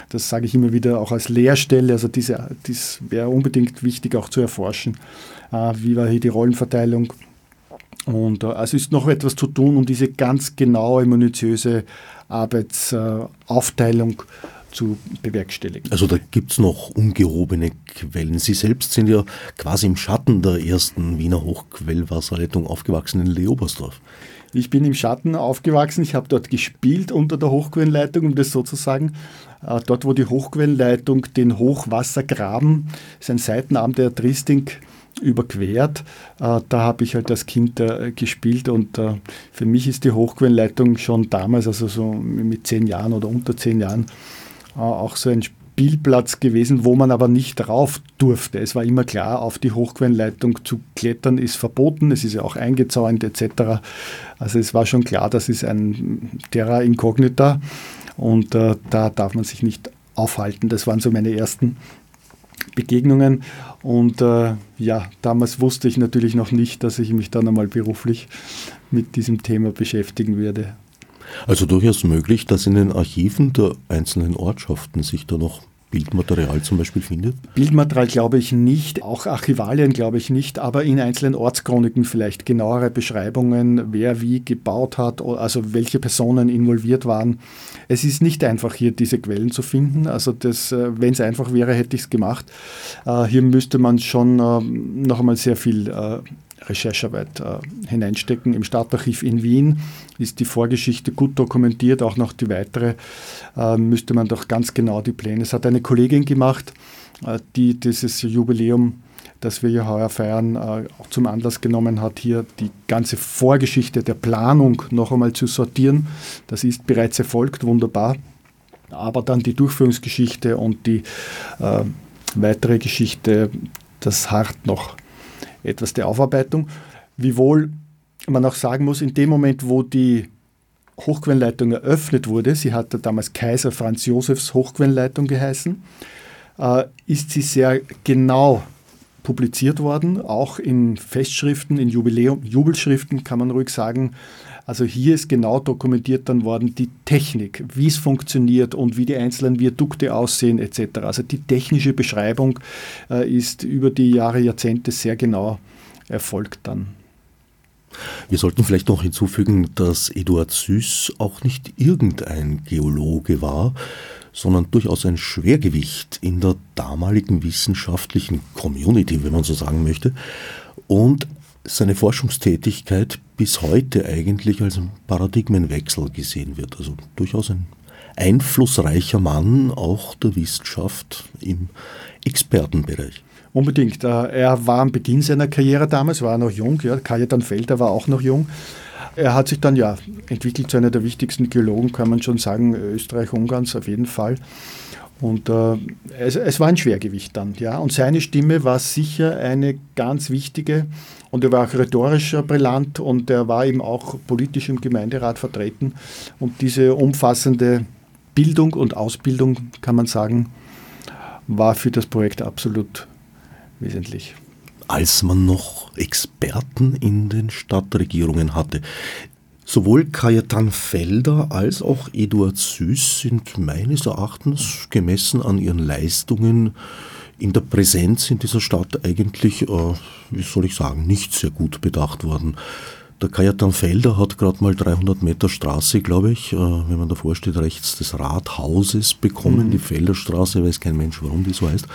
Das sage ich immer wieder auch als Lehrstelle. Also diese, das wäre unbedingt wichtig auch zu erforschen. Äh, wie war hier die Rollenverteilung? Und also ist noch etwas zu tun, um diese ganz genaue, minutiöse Arbeitsaufteilung zu bewerkstelligen. Also da gibt es noch ungehobene Quellen. Sie selbst sind ja quasi im Schatten der ersten Wiener Hochquellwasserleitung aufgewachsen in Leobersdorf. Ich bin im Schatten aufgewachsen, ich habe dort gespielt unter der Hochquellenleitung, um das so zu sagen. Äh, dort, wo die Hochquellenleitung den Hochwassergraben, ist ein Seitenarm der Tristing, überquert. Äh, da habe ich halt als Kind äh, gespielt und für mich ist die Hochquellenleitung schon damals, also so mit zehn Jahren oder unter zehn Jahren, auch so ein Spielplatz gewesen, wo man aber nicht rauf durfte. Es war immer klar, auf die Hochquellenleitung zu klettern ist verboten, es ist ja auch eingezäunt etc. Also es war schon klar, das ist ein Terra Incognita und äh, da darf man sich nicht aufhalten. Das waren so meine ersten Begegnungen. Und äh, ja, damals wusste ich natürlich noch nicht, dass ich mich dann einmal beruflich mit diesem Thema beschäftigen würde. Also durchaus möglich, dass in den Archiven der einzelnen Ortschaften sich da noch Bildmaterial zum Beispiel findet? Bildmaterial glaube ich nicht, auch Archivalien glaube ich nicht, aber in einzelnen Ortschroniken vielleicht genauere Beschreibungen, wer wie gebaut hat, also welche Personen involviert waren. Es ist nicht einfach hier diese Quellen zu finden, also äh, wenn es einfach wäre, hätte ich es gemacht. Äh, hier müsste man schon ähm, noch einmal sehr viel äh, Recherchearbeit äh, hineinstecken. Im Stadtarchiv in Wien ist die Vorgeschichte gut dokumentiert, auch noch die weitere äh, müsste man doch ganz genau die Pläne. Es hat eine Kollegin gemacht, äh, die dieses Jubiläum, das wir ja heuer feiern, äh, auch zum Anlass genommen hat, hier die ganze Vorgeschichte der Planung noch einmal zu sortieren. Das ist bereits erfolgt, wunderbar. Aber dann die Durchführungsgeschichte und die äh, weitere Geschichte, das hart noch etwas der Aufarbeitung. Wiewohl man auch sagen muss, in dem Moment, wo die Hochquellenleitung eröffnet wurde, sie hatte damals Kaiser Franz Josefs Hochquellenleitung geheißen, äh, ist sie sehr genau publiziert worden, auch in Festschriften, in Jubiläum, Jubelschriften kann man ruhig sagen. Also hier ist genau dokumentiert dann worden die Technik, wie es funktioniert und wie die einzelnen Viadukte aussehen etc. Also die technische Beschreibung äh, ist über die Jahre, Jahrzehnte sehr genau erfolgt dann. Wir sollten vielleicht noch hinzufügen, dass Eduard Süß auch nicht irgendein Geologe war, sondern durchaus ein Schwergewicht in der damaligen wissenschaftlichen Community, wenn man so sagen möchte, und seine Forschungstätigkeit bis heute eigentlich als ein Paradigmenwechsel gesehen wird. Also durchaus ein einflussreicher Mann auch der Wissenschaft im Expertenbereich. Unbedingt. Äh, er war am Beginn seiner Karriere damals, war noch jung, ja, Kajetan Felder war auch noch jung. Er hat sich dann ja entwickelt zu einer der wichtigsten Geologen, kann man schon sagen, Österreich-Ungarns auf jeden Fall. Und äh, es, es, war ein Schwergewicht dann, ja. Und seine Stimme war sicher eine ganz wichtige. Und er war auch rhetorisch brillant und er war eben auch politisch im Gemeinderat vertreten. Und diese umfassende Bildung und Ausbildung, kann man sagen, war für das Projekt absolut wesentlich. Als man noch Experten in den Stadtregierungen hatte. Sowohl Kajetan Felder als auch Eduard Süß sind meines Erachtens gemessen an ihren Leistungen in der Präsenz in dieser Stadt eigentlich, äh, wie soll ich sagen, nicht sehr gut bedacht worden. Der Kajetan Felder hat gerade mal 300 Meter Straße, glaube ich, äh, wenn man davor steht, rechts des Rathauses bekommen, mhm. die Felderstraße, weiß kein Mensch, warum die so heißt.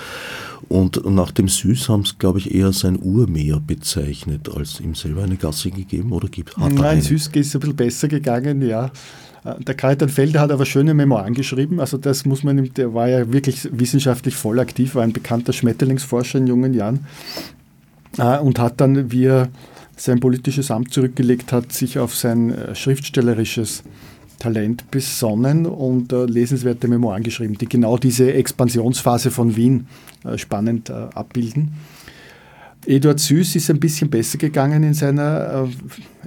Und nach dem Süß haben es, glaube ich, eher sein Urmeer bezeichnet, als ihm selber eine Gasse gegeben oder gibt hat Nein, eine? Süß ist ein bisschen besser gegangen, ja. Äh, der Kajetan Felder hat aber schöne Memoiren geschrieben, also das muss man, der war ja wirklich wissenschaftlich voll aktiv, war ein bekannter Schmetterlingsforscher in jungen Jahren äh, und hat dann, wie er sein politisches Amt zurückgelegt hat, sich auf sein äh, schriftstellerisches Talent besonnen und lesenswerte Memoiren geschrieben, die genau diese Expansionsphase von Wien spannend abbilden. Eduard Süß ist ein bisschen besser gegangen in seiner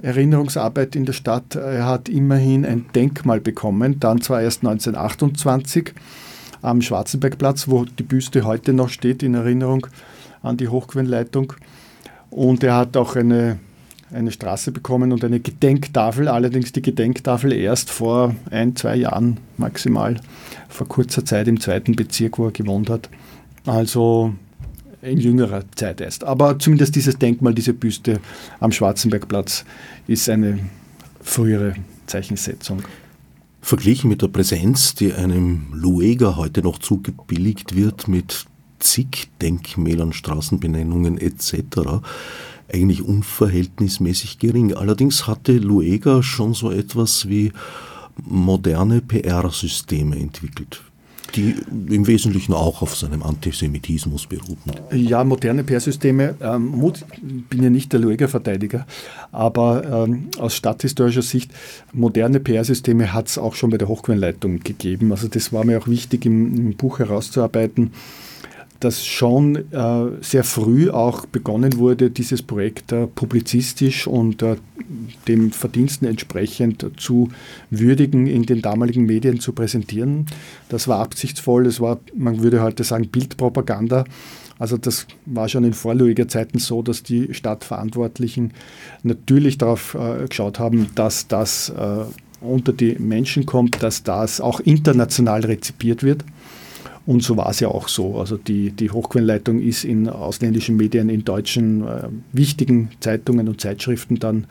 äh, Erinnerungsarbeit in der Stadt. Er hat immerhin ein Denkmal bekommen, dann zwar erst 1928 am Schwarzenbergplatz, wo die Büste heute noch steht in Erinnerung an die Hochquellenleitung. Und er hat auch eine, eine Straße bekommen und eine Gedenktafel, allerdings die Gedenktafel erst vor ein, zwei Jahren maximal, vor kurzer Zeit im zweiten Bezirk, wo er gewohnt hat. Also in jüngerer Zeit erst. Aber zumindest dieses Denkmal, diese Büste am Schwarzenbergplatz ist eine frühere Zeichensetzung. Verglichen mit der Präsenz, die einem Lueger heute noch zugebilligt wird, mit zig Denkmälern, Straßenbenennungen etc. eigentlich unverhältnismäßig gering. Allerdings hatte Luega schon so etwas wie moderne PR-Systeme entwickelt die im Wesentlichen auch auf seinem Antisemitismus beruhten. Ja, moderne PR-Systeme, ähm, bin ja nicht der Lueger-Verteidiger, aber ähm, aus stadthistorischer Sicht, moderne PR-Systeme hat es auch schon bei der Hochquellenleitung gegeben. Also das war mir auch wichtig im, im Buch herauszuarbeiten dass schon äh, sehr früh auch begonnen wurde, dieses Projekt äh, publizistisch und äh, dem Verdiensten entsprechend zu würdigen, in den damaligen Medien zu präsentieren. Das war absichtsvoll, es war, man würde heute sagen, Bildpropaganda. Also das war schon in vorläufiger Zeiten so, dass die Stadtverantwortlichen natürlich darauf äh, geschaut haben, dass das äh, unter die Menschen kommt, dass das auch international rezipiert wird. Und so war es ja auch so. Also die, die Hochquellenleitung ist in ausländischen Medien, in deutschen äh, wichtigen Zeitungen und Zeitschriften dann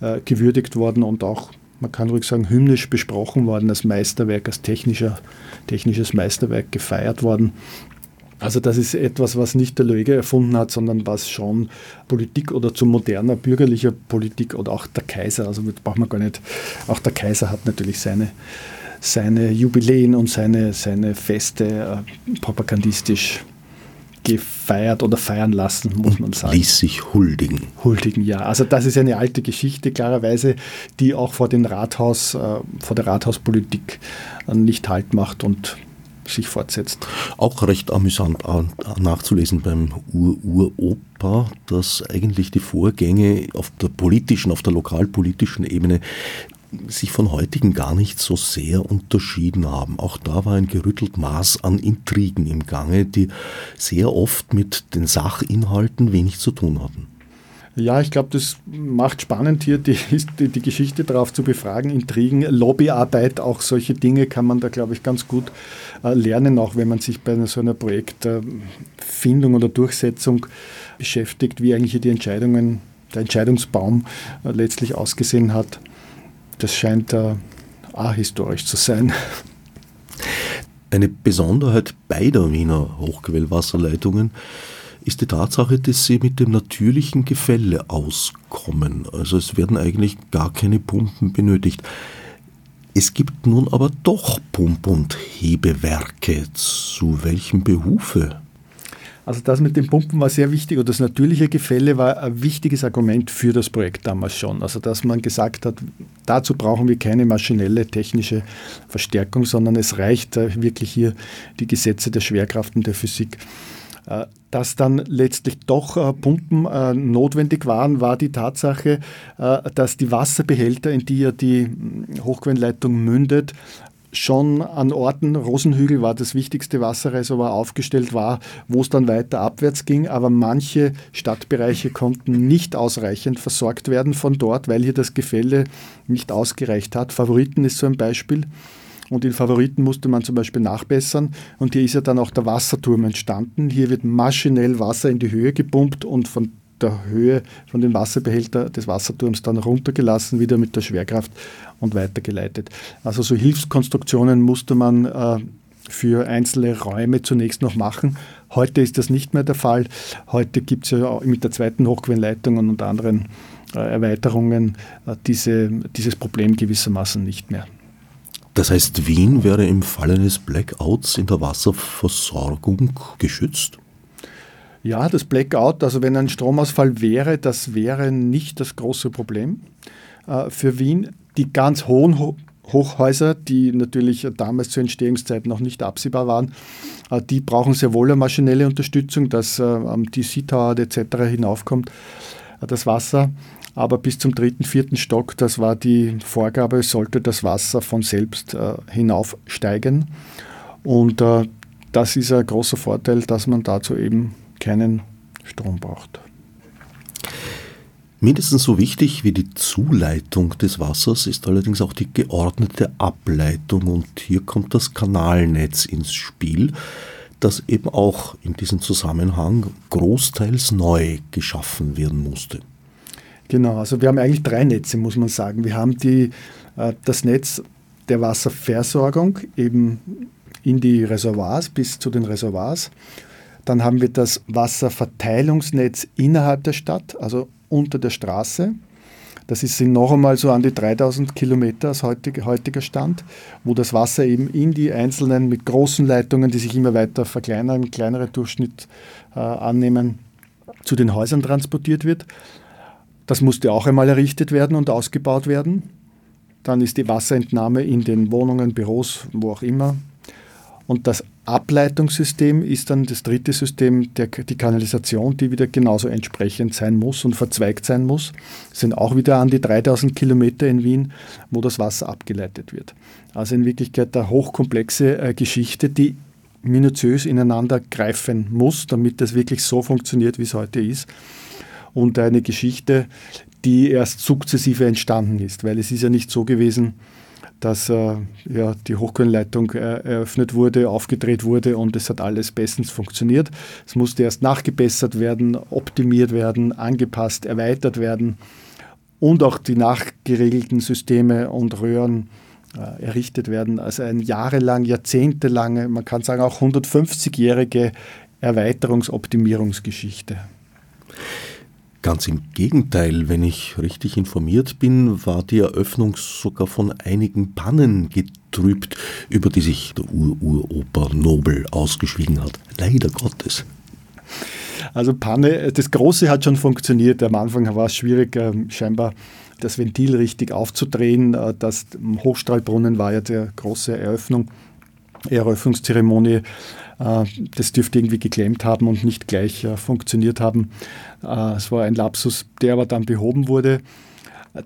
äh, gewürdigt worden und auch, man kann ruhig sagen, hymnisch besprochen worden, als Meisterwerk, als technischer, technisches Meisterwerk gefeiert worden. Also das ist etwas, was nicht der Löge erfunden hat, sondern was schon Politik oder zu moderner bürgerlicher Politik oder auch der Kaiser, also braucht man gar nicht, auch der Kaiser hat natürlich seine seine Jubiläen und seine, seine Feste äh, propagandistisch gefeiert oder feiern lassen, muss und man sagen. Ließ sich huldigen. Huldigen, ja. Also das ist eine alte Geschichte, klarerweise, die auch vor, den Rathaus, äh, vor der Rathauspolitik äh, nicht Halt macht und sich fortsetzt. Auch recht amüsant nachzulesen beim Ur-Ur-Opa, dass eigentlich die Vorgänge auf der politischen, auf der lokalpolitischen Ebene sich von heutigen gar nicht so sehr unterschieden haben. Auch da war ein gerüttelt Maß an Intrigen im Gange, die sehr oft mit den Sachinhalten wenig zu tun hatten. Ja, ich glaube, das macht spannend hier die, (laughs) die, die, Geschichte darauf zu befragen. Intrigen, Lobbyarbeit, auch solche Dinge kann man da, glaube ich, ganz gut äh, lernen, auch wenn man sich bei so einer Projektfindung oder Durchsetzung beschäftigt, wie eigentlich die Entscheidungen, der Entscheidungsbaum äh, letztlich ausgesehen hat. Das scheint äh, ahistorisch zu sein. Eine Besonderheit beider Wiener Hochquellwasserleitungen ist die Tatsache, dass sie mit dem natürlichen Gefälle auskommen. Also es werden eigentlich gar keine Pumpen benötigt. Es gibt nun aber doch Pump- und Hebewerke. Zu welchem Behufe? Also das mit den Pumpen war sehr wichtig und das natürliche Gefälle war ein wichtiges Argument für das Projekt damals schon. Also dass man gesagt hat, dazu brauchen wir keine maschinelle technische Verstärkung, sondern es reicht äh, wirklich hier die Gesetze der Schwerkraft und der Physik. Äh, dass dann letztlich doch äh, Pumpen notwendig waren, war die Tatsache, dass die Wasserbehälter, in die ja die hm, Hochquellenleitung mündet, schon an Orten, Rosenhügel war das wichtigste Wasserreservoir aufgestellt war, wo es dann weiter abwärts ging, aber manche Stadtbereiche konnten nicht ausreichend versorgt werden von dort, weil hier das Gefälle nicht ausgereicht hat. Favoriten ist so ein Beispiel. Und in Favoriten musste man zum Beispiel nachbessern. Und hier ist ja dann auch der Wasserturm entstanden. Hier wird maschinell Wasser in die Höhe gepumpt und von der Höhe von den Wasserbehälter des Wasserturms dann runtergelassen, wieder mit der Schwerkraft und weitergeleitet. Also so Hilfskonstruktionen musste man äh, für einzelne Räume zunächst noch machen. Heute ist das nicht mehr der Fall. Heute gibt es ja mit der zweiten Hochquellenleitung und anderen äh, Erweiterungen äh, diese, dieses Problem gewissermaßen nicht mehr. Das heißt, Wien wäre im Falle eines Blackouts in der Wasserversorgung geschützt? Ja, das Blackout, also wenn ein Stromausfall wäre, das wäre nicht das große Problem äh, für Wien. Die ganz hohen Ho Hochhäuser, die natürlich damals zur Entstehungszeit noch nicht absehbar waren, äh, die brauchen sehr wohl eine maschinelle Unterstützung, dass äh, am DC-Tower etc. hinaufkommt, äh, das Wasser aber bis zum dritten, vierten Stock, das war die Vorgabe, sollte das Wasser von selbst hinaufsteigen. Und das ist ein großer Vorteil, dass man dazu eben keinen Strom braucht. Mindestens so wichtig wie die Zuleitung des Wassers ist allerdings auch die geordnete Ableitung und hier kommt das Kanalnetz ins Spiel, das eben auch in diesem Zusammenhang großteils neu geschaffen werden musste. Genau, also wir haben eigentlich drei Netze, muss man sagen. Wir haben die, äh, das Netz der Wasserversorgung eben in die Reservoirs bis zu den Reservoirs. Dann haben wir das Wasserverteilungsnetz innerhalb der Stadt, also unter der Straße. Das sind noch einmal so an die 3000 Kilometer aus heutiger, heutiger Stand, wo das Wasser eben in die einzelnen mit großen Leitungen, die sich immer weiter verkleinern, kleinere Durchschnitt äh, annehmen, zu den Häusern transportiert wird. Das musste auch einmal errichtet werden und ausgebaut werden. Dann ist die Wasserentnahme in den Wohnungen, Büros, wo auch immer. Und das Ableitungssystem ist dann das dritte System, der, die Kanalisation, die wieder genauso entsprechend sein muss und verzweigt sein muss. Es sind auch wieder an die 3000 Kilometer in Wien, wo das Wasser abgeleitet wird. Also in Wirklichkeit eine hochkomplexe äh, Geschichte, die minutiös ineinander greifen muss, damit das wirklich so funktioniert, wie es heute ist und eine Geschichte, die erst sukzessive entstanden ist, weil es ist ja nicht so gewesen, dass äh, ja, die Hochquellenleitung äh, eröffnet wurde, aufgedreht wurde und es hat alles bestens funktioniert. Es musste erst nachgebessert werden, optimiert werden, angepasst, erweitert werden und auch die nachgeregelten Systeme und Röhren äh, errichtet werden. Also eine jahrelang, jahrzehntelange, man kann sagen auch 150-jährige Erweiterungsoptimierungsgeschichte. Ganz im Gegenteil, wenn ich richtig informiert bin, war die Eröffnung sogar von einigen Pannen getrübt, über die sich der Ururoper Nobel ausgeschwiegen hat. Leider Gottes. Also Panne, das Große hat schon funktioniert. Am Anfang war es schwierig, ähm, scheinbar das Ventil richtig aufzudrehen. Äh, das Hochstrahlbrunnen war ja die große Eröffnung, Eröffnungszeremonie. Äh, das dürfte irgendwie geklemmt haben und nicht gleich äh, funktioniert haben. Äh, es war ein Lapsus, der aber dann behoben wurde.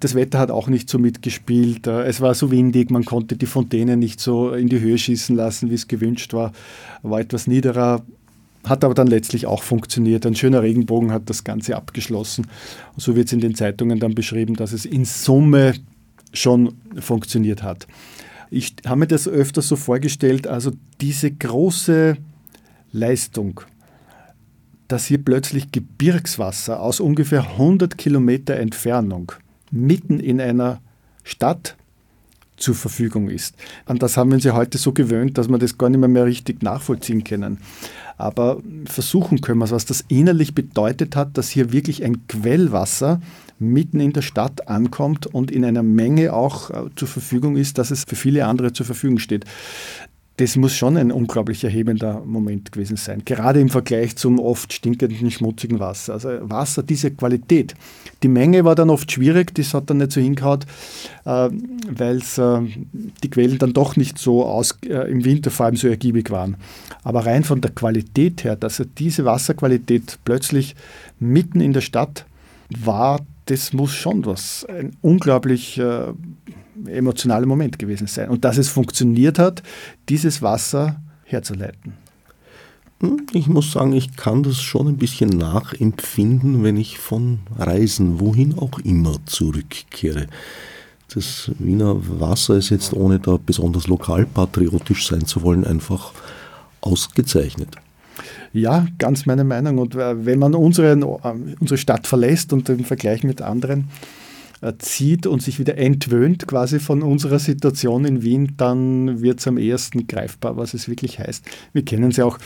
Das Wetter hat auch nicht so mitgespielt. Es war so windig, man konnte die Fontäne nicht so in die Höhe schießen lassen, wie es gewünscht war. War etwas niederer, hat aber dann letztlich auch funktioniert. Ein schöner Regenbogen hat das Ganze abgeschlossen. So wird es in den Zeitungen dann beschrieben, dass es in Summe schon funktioniert hat. Ich habe mir das öfter so vorgestellt, also diese große Leistung, dass hier plötzlich Gebirgswasser aus ungefähr 100 Kilometer Entfernung mitten in einer Stadt zur Verfügung ist. An das haben wir uns ja heute so gewöhnt, dass wir das gar nicht mehr, mehr richtig nachvollziehen können. Aber versuchen können wir es, was das innerlich bedeutet hat, dass hier wirklich ein Quellwasser mitten in der Stadt ankommt und in einer Menge auch äh, zur Verfügung ist, dass es für viele andere zur Verfügung steht das muss schon ein unglaublich erhebender Moment gewesen sein. Gerade im Vergleich zum oft stinkenden, schmutzigen Wasser. Also Wasser, diese Qualität. Die Menge war dann oft schwierig, das hat dann nicht so hingehauen, äh, weil äh, die Quellen dann doch nicht so aus, äh, im Winter vor allem so ergiebig waren. Aber rein von der Qualität her, dass er diese Wasserqualität plötzlich mitten in der Stadt war, das muss schon was, ein unglaublich äh, emotionaler Moment gewesen sein. Und dass es funktioniert hat, dieses Wasser herzuleiten. Hm, ich muss sagen, ich kann das schon ein bisschen nachempfinden, wenn ich von Reisen, wohin auch immer, zurückkehre. Das Wiener Wasser ist jetzt, ohne da besonders lokalpatriotisch sein zu wollen, einfach ausgezeichnet. Ja, ganz meine Meinung. Und äh, wenn man unsere, äh, unsere Stadt verlässt und im Vergleich mit anderen äh, zieht und sich wieder entwöhnt quasi von unserer Situation in Wien, dann wird es am ehesten greifbar, was es wirklich heißt. Wir kennen es ja auch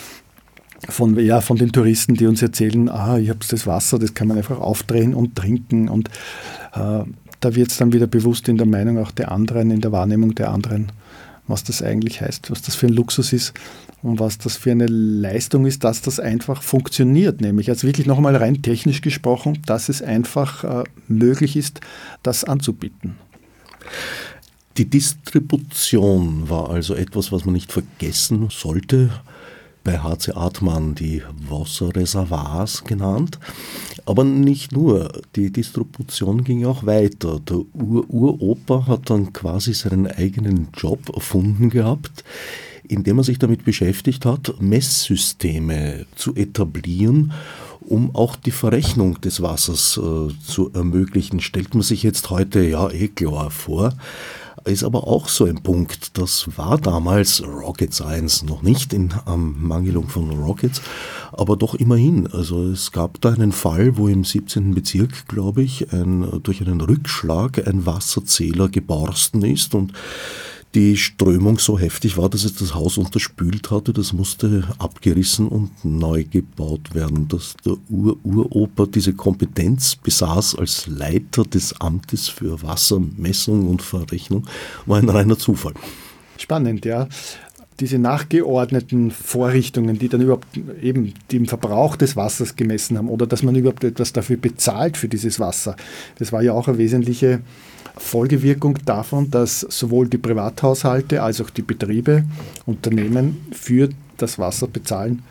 von, ja, von den Touristen, die uns erzählen, ah, ich habe das Wasser, das kann man einfach aufdrehen und trinken. Und äh, da wird es dann wieder bewusst in der Meinung auch der anderen, in der Wahrnehmung der anderen, was das eigentlich heißt, was das für ein Luxus ist und was das für eine Leistung ist, dass das einfach funktioniert. Nämlich, also wirklich nochmal rein technisch gesprochen, dass es einfach äh, möglich ist, das anzubieten. Die Distribution war also etwas, was man nicht vergessen sollte. Bei HC Artmann die Wasserreservoirs genannt. Aber nicht nur, die Distribution ging auch weiter. Der Ur Uropa hat dann quasi seinen eigenen Job erfunden gehabt indem er sich damit beschäftigt hat, Messsysteme zu etablieren, um auch die Verrechnung des Wassers äh, zu ermöglichen. Stellt man sich jetzt heute ja eh klar vor, ist aber auch so ein Punkt. Das war damals Rocket Science noch nicht in Mangelung von Rockets, aber doch immerhin. Also es gab da einen Fall, wo im 17. Bezirk, glaube ich, ein, durch einen Rückschlag ein Wasserzähler geborsten ist und die Strömung so heftig war, dass es das Haus unterspült hatte. Das musste abgerissen und neu gebaut werden. Dass der Ur-Uroper diese Kompetenz besaß als Leiter des Amtes für Wassermessung und Verrechnung, war ein reiner Zufall. Spannend, ja diese nachgeordneten Vorrichtungen, die dann überhaupt eben den Verbrauch des Wassers gemessen haben oder dass man überhaupt etwas dafür bezahlt für dieses Wasser. Das war ja auch eine wesentliche Folgewirkung davon, dass sowohl die Privathaushalte als auch die Betriebe, Unternehmen für das Wasser bezahlen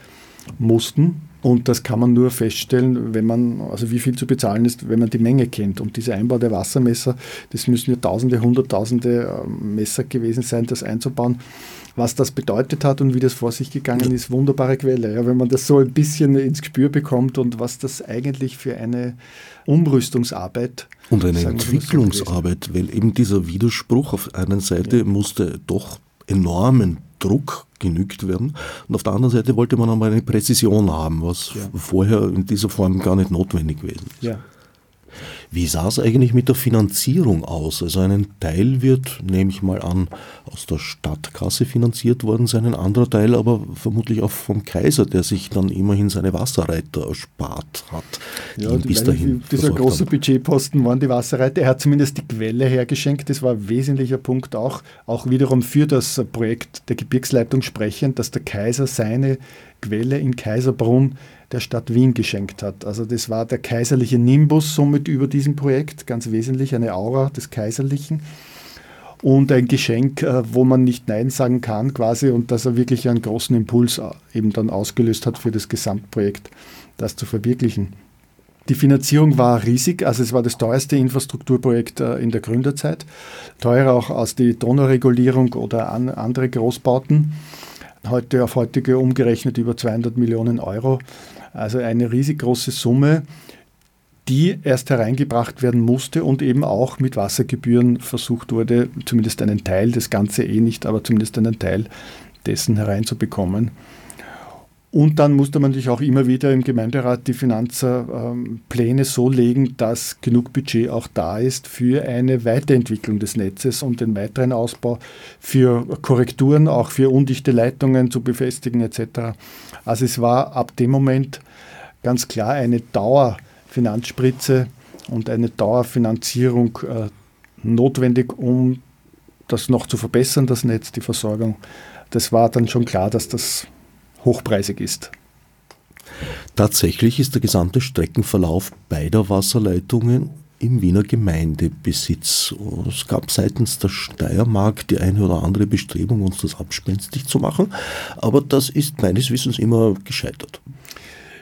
mussten. Und das kann man nur feststellen, wenn man, also wie viel zu bezahlen ist, wenn man die Menge kennt. Und dieser Einbau der Wassermesser, das müssen ja Tausende, Hunderttausende ähm, Messer gewesen sein, das einzubauen. Was das bedeutet hat und wie das vor sich gegangen ist, wunderbare Quelle. Ja, wenn man das so ein bisschen ins Gespür bekommt und was das eigentlich für eine Umrüstungsarbeit und eine Entwicklungsarbeit, weil eben dieser Widerspruch auf einer Seite ja. musste doch enormen Druck genügt werden und auf der anderen Seite wollte man aber eine Präzision haben, was ja. vorher in dieser Form gar nicht notwendig gewesen ist. Ja. Wie sah es eigentlich mit der Finanzierung aus? Also ein Teil wird, nehme ich mal an, aus der Stadtkasse finanziert worden sein, ein anderer Teil aber vermutlich auch vom Kaiser, der sich dann immerhin seine Wasserreiter erspart hat. Ja, bis dahin dieser große haben. Budgetposten waren die Wasserreiter. Er hat zumindest die Quelle hergeschenkt. Das war ein wesentlicher Punkt auch, auch wiederum für das Projekt der Gebirgsleitung sprechend, dass der Kaiser seine Quelle in Kaiserbrunn der Stadt Wien geschenkt hat. Also das war der kaiserliche Nimbus somit über diesem Projekt, ganz wesentlich eine Aura des Kaiserlichen und ein Geschenk, äh, wo man nicht Nein sagen kann quasi und dass er wirklich einen großen Impuls äh, eben dann ausgelöst hat für das Gesamtprojekt, das zu verwirklichen. Die Finanzierung war riesig, also es war das teuerste Infrastrukturprojekt äh, in der Gründerzeit, teurer auch als die Donauregulierung oder an, andere Großbauten. Heute auf heutige umgerechnet über 200 Millionen Euro, also eine riesig große Summe, die erst hereingebracht werden musste und eben auch mit Wassergebühren versucht wurde, zumindest einen Teil, das Ganze eh nicht, aber zumindest einen Teil dessen hereinzubekommen. Und dann musste man sich auch immer wieder im Gemeinderat die Finanzpläne so legen, dass genug Budget auch da ist für eine Weiterentwicklung des Netzes und den weiteren Ausbau, für Korrekturen, auch für undichte Leitungen zu befestigen etc. Also es war ab dem Moment ganz klar eine Dauerfinanzspritze und eine Dauerfinanzierung äh, notwendig, um das noch zu verbessern, das Netz, die Versorgung. Das war dann schon klar, dass das hochpreisig ist. Tatsächlich ist der gesamte Streckenverlauf beider Wasserleitungen im Wiener Gemeindebesitz. Es gab seitens der Steiermark die eine oder andere Bestrebung, uns das abspenstig zu machen, aber das ist meines Wissens immer gescheitert.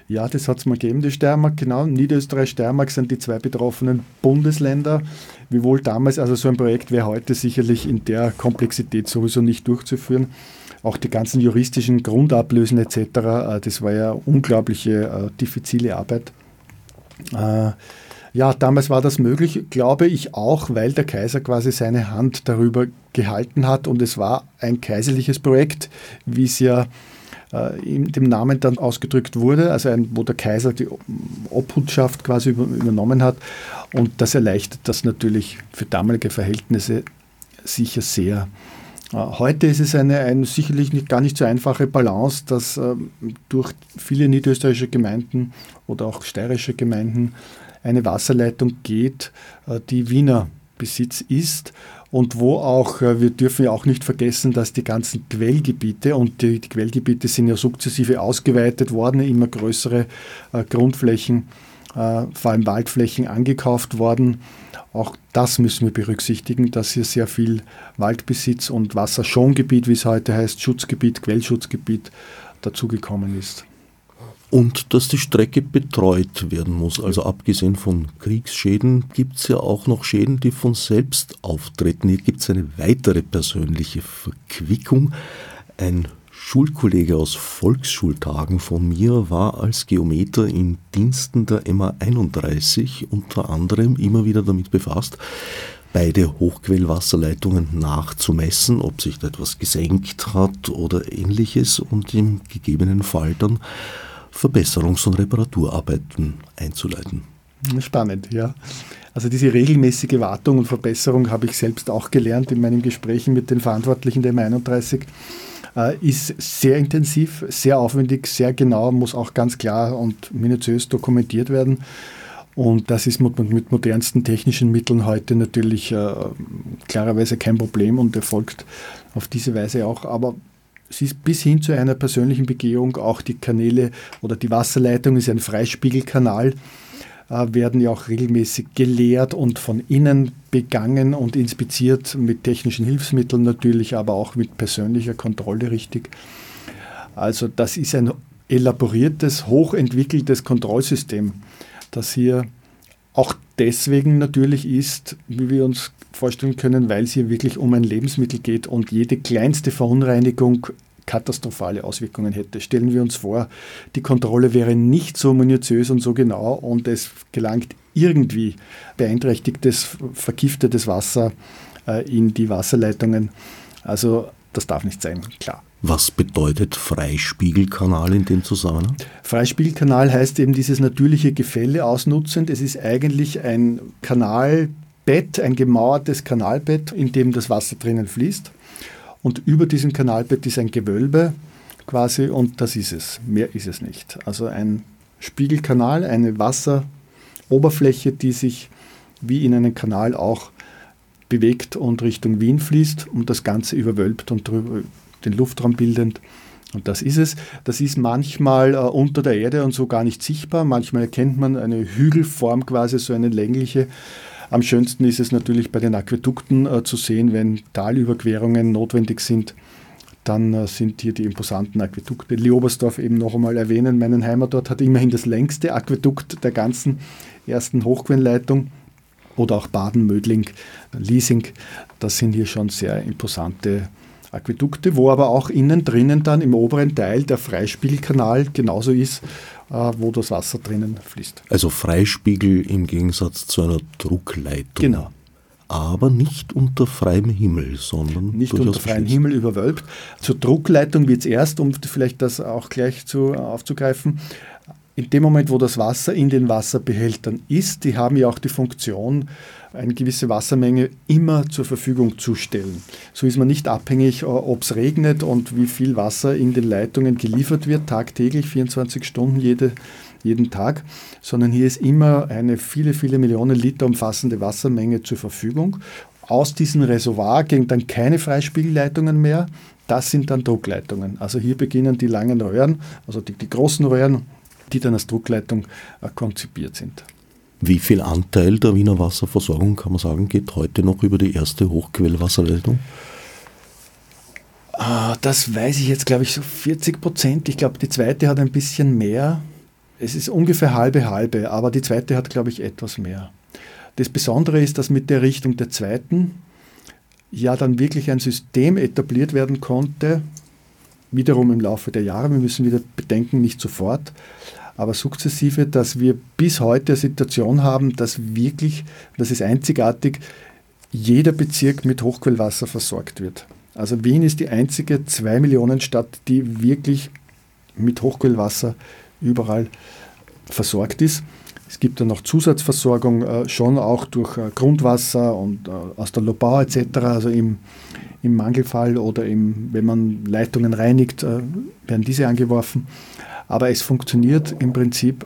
Ja, das hat es mal gegeben, die Steiermark, genau. Niederösterreich, Steiermark sind die zwei betroffenen Bundesländer. Wiewohl damals, also so ein Projekt wäre heute sicherlich in der Komplexität sowieso nicht durchzuführen auch die ganzen juristischen Grundablösen etc., äh, das war ja unglaubliche, äh, diffizile Arbeit. Äh, ja, damals war das möglich, glaube ich auch, weil der Kaiser quasi seine Hand darüber gehalten hat und es war ein kaiserliches Projekt, wie es ja in dem Namen dann ausgedrückt wurde, also ein, wo der Kaiser die Obhutschaft quasi übernommen hat. Und das erleichtert das natürlich für damalige Verhältnisse sicher sehr. Äh, heute ist es eine, eine sicherlich nicht, gar nicht so einfache Balance, dass äh, durch viele niederösterreichische Gemeinden oder auch steirische Gemeinden eine Wasserleitung geht, äh, die Wiener Besitz ist und wo auch, äh, wir dürfen ja auch nicht vergessen, dass die ganzen Quellgebiete, und die, die Quellgebiete sind ja sukzessive ausgeweitet worden, immer größere äh, Grundflächen, äh, vor allem Waldflächen angekauft worden auch das müssen wir berücksichtigen, dass hier sehr viel Waldbesitz und Wasserschongebiet, wie es heute heißt, Schutzgebiet, Quellschutzgebiet dazugekommen ist. Und dass die Strecke betreut werden muss. Also abgesehen von Kriegsschäden gibt es ja auch noch Schäden, die von selbst auftreten. Hier gibt es eine weitere persönliche Verquickung. Ein Schulkollege aus Volksschultagen von mir war als Geometer in Diensten der MA31 unter anderem immer wieder damit befasst, beide Hochquellwasserleitungen nachzumessen, ob sich da etwas gesenkt hat oder ähnliches und im gegebenen Fall dann Verbesserungs- und Reparaturarbeiten einzuleiten. Spannend, ja. Also diese regelmäßige Wartung und Verbesserung habe ich selbst auch gelernt in meinen Gesprächen mit den Verantwortlichen der M31 äh, ist sehr intensiv, sehr aufwendig, sehr genau, muss auch ganz klar und minutiös dokumentiert werden. Und das ist mit, mit modernsten technischen Mitteln heute natürlich äh, klarerweise kein Problem und erfolgt auf diese Weise auch. Aber bis hin zu einer persönlichen Begehung auch die Kanäle oder die Wasserleitung ist ein Freispiegelkanal äh, werden ja auch regelmäßig geleert und von innen begangen und inspiziert mit technischen Hilfsmitteln natürlich, aber auch mit persönlicher Kontrolle richtig. Also das ist ein elaboriertes, hochentwickeltes Kontrollsystem, das hier auch deswegen natürlich ist, wie wir uns vorstellen können, weil es hier wirklich um ein Lebensmittel geht und jede kleinste Verunreinigung katastrophale Auswirkungen hätte. Stellen wir uns vor, die Kontrolle wäre nicht so minutiös und so genau und es gelangt irgendwie beeinträchtigtes, vergiftetes Wasser äh, in die Wasserleitungen. Also das darf nicht sein, klar. Was bedeutet Freispiegelkanal in dem Zusammenhang? Freispiegelkanal heißt eben dieses natürliche Gefälle ausnutzend. Es ist eigentlich ein Kanalbett, ein gemauertes Kanalbett, in dem das Wasser drinnen fließt. Und über diesem Kanalbett ist ein Gewölbe quasi und das ist es. Mehr ist es nicht. Also ein Spiegelkanal, eine Wasseroberfläche, die sich wie in einem Kanal auch bewegt und Richtung Wien fließt und das Ganze überwölbt und drüber, den Luftraum bildend. Und das ist es. Das ist manchmal äh, unter der Erde und so gar nicht sichtbar. Manchmal erkennt man eine Hügelform quasi, so eine längliche. Am schönsten ist es natürlich bei den Aquädukten äh, zu sehen, wenn Talüberquerungen notwendig sind. Dann äh, sind hier die imposanten Aquädukte. Leobersdorf eben noch einmal erwähnen. Meinen Heimatort hat immerhin das längste Aquädukt der ganzen ersten Hochquellenleitung. Oder auch Baden-Mödling, Liesing. Das sind hier schon sehr imposante Aquädukte, wo aber auch innen drinnen dann im oberen Teil der Freispiegelkanal genauso ist, äh, wo das Wasser drinnen fließt. Also Freispiegel im Gegensatz zu einer Druckleitung. Genau aber nicht unter freiem Himmel, sondern nicht unter freiem Himmel überwölbt. Zur Druckleitung wird es erst, um vielleicht das auch gleich zu, aufzugreifen, in dem Moment, wo das Wasser in den Wasserbehältern ist, die haben ja auch die Funktion, eine gewisse Wassermenge immer zur Verfügung zu stellen. So ist man nicht abhängig, äh, ob es regnet und wie viel Wasser in den Leitungen geliefert wird, tagtäglich, 24 Stunden jede, jeden Tag, sondern hier ist immer eine viele, viele Millionen Liter umfassende Wassermenge zur Verfügung. Aus diesem Reservoir gehen dann keine Freispiegelleitungen mehr. Das sind dann Druckleitungen. Also hier beginnen die langen Röhren, also die, die großen Röhren, die dann als Druckleitung äh, konzipiert sind. Wie viel Anteil der Wiener Wasserversorgung, kann man sagen, geht heute noch über die erste Hochquellwasserleitung? Ah, das weiß ich jetzt, glaube ich, so 40 Prozent. Ich glaube, die zweite hat ein bisschen mehr. Es ist ungefähr halbe halbe, aber die zweite hat, glaube ich, etwas mehr. Das Besondere ist, dass mit der Richtung der zweiten ja dann wirklich ein System etabliert werden konnte, wiederum im Laufe der Jahre. Wir müssen wieder bedenken, nicht sofort, aber sukzessive, dass wir bis heute eine Situation haben, dass wirklich, das ist einzigartig, jeder Bezirk mit Hochquellwasser versorgt wird. Also Wien ist die einzige 2 Millionen Stadt, die wirklich mit Hochquellwasser überall versorgt ist. Es gibt dann noch Zusatzversorgung, äh, schon auch durch äh, Grundwasser und äh, aus der Lobau etc. Also im, im Mangelfall oder im, wenn man Leitungen reinigt, äh, werden diese angeworfen. Aber es funktioniert im Prinzip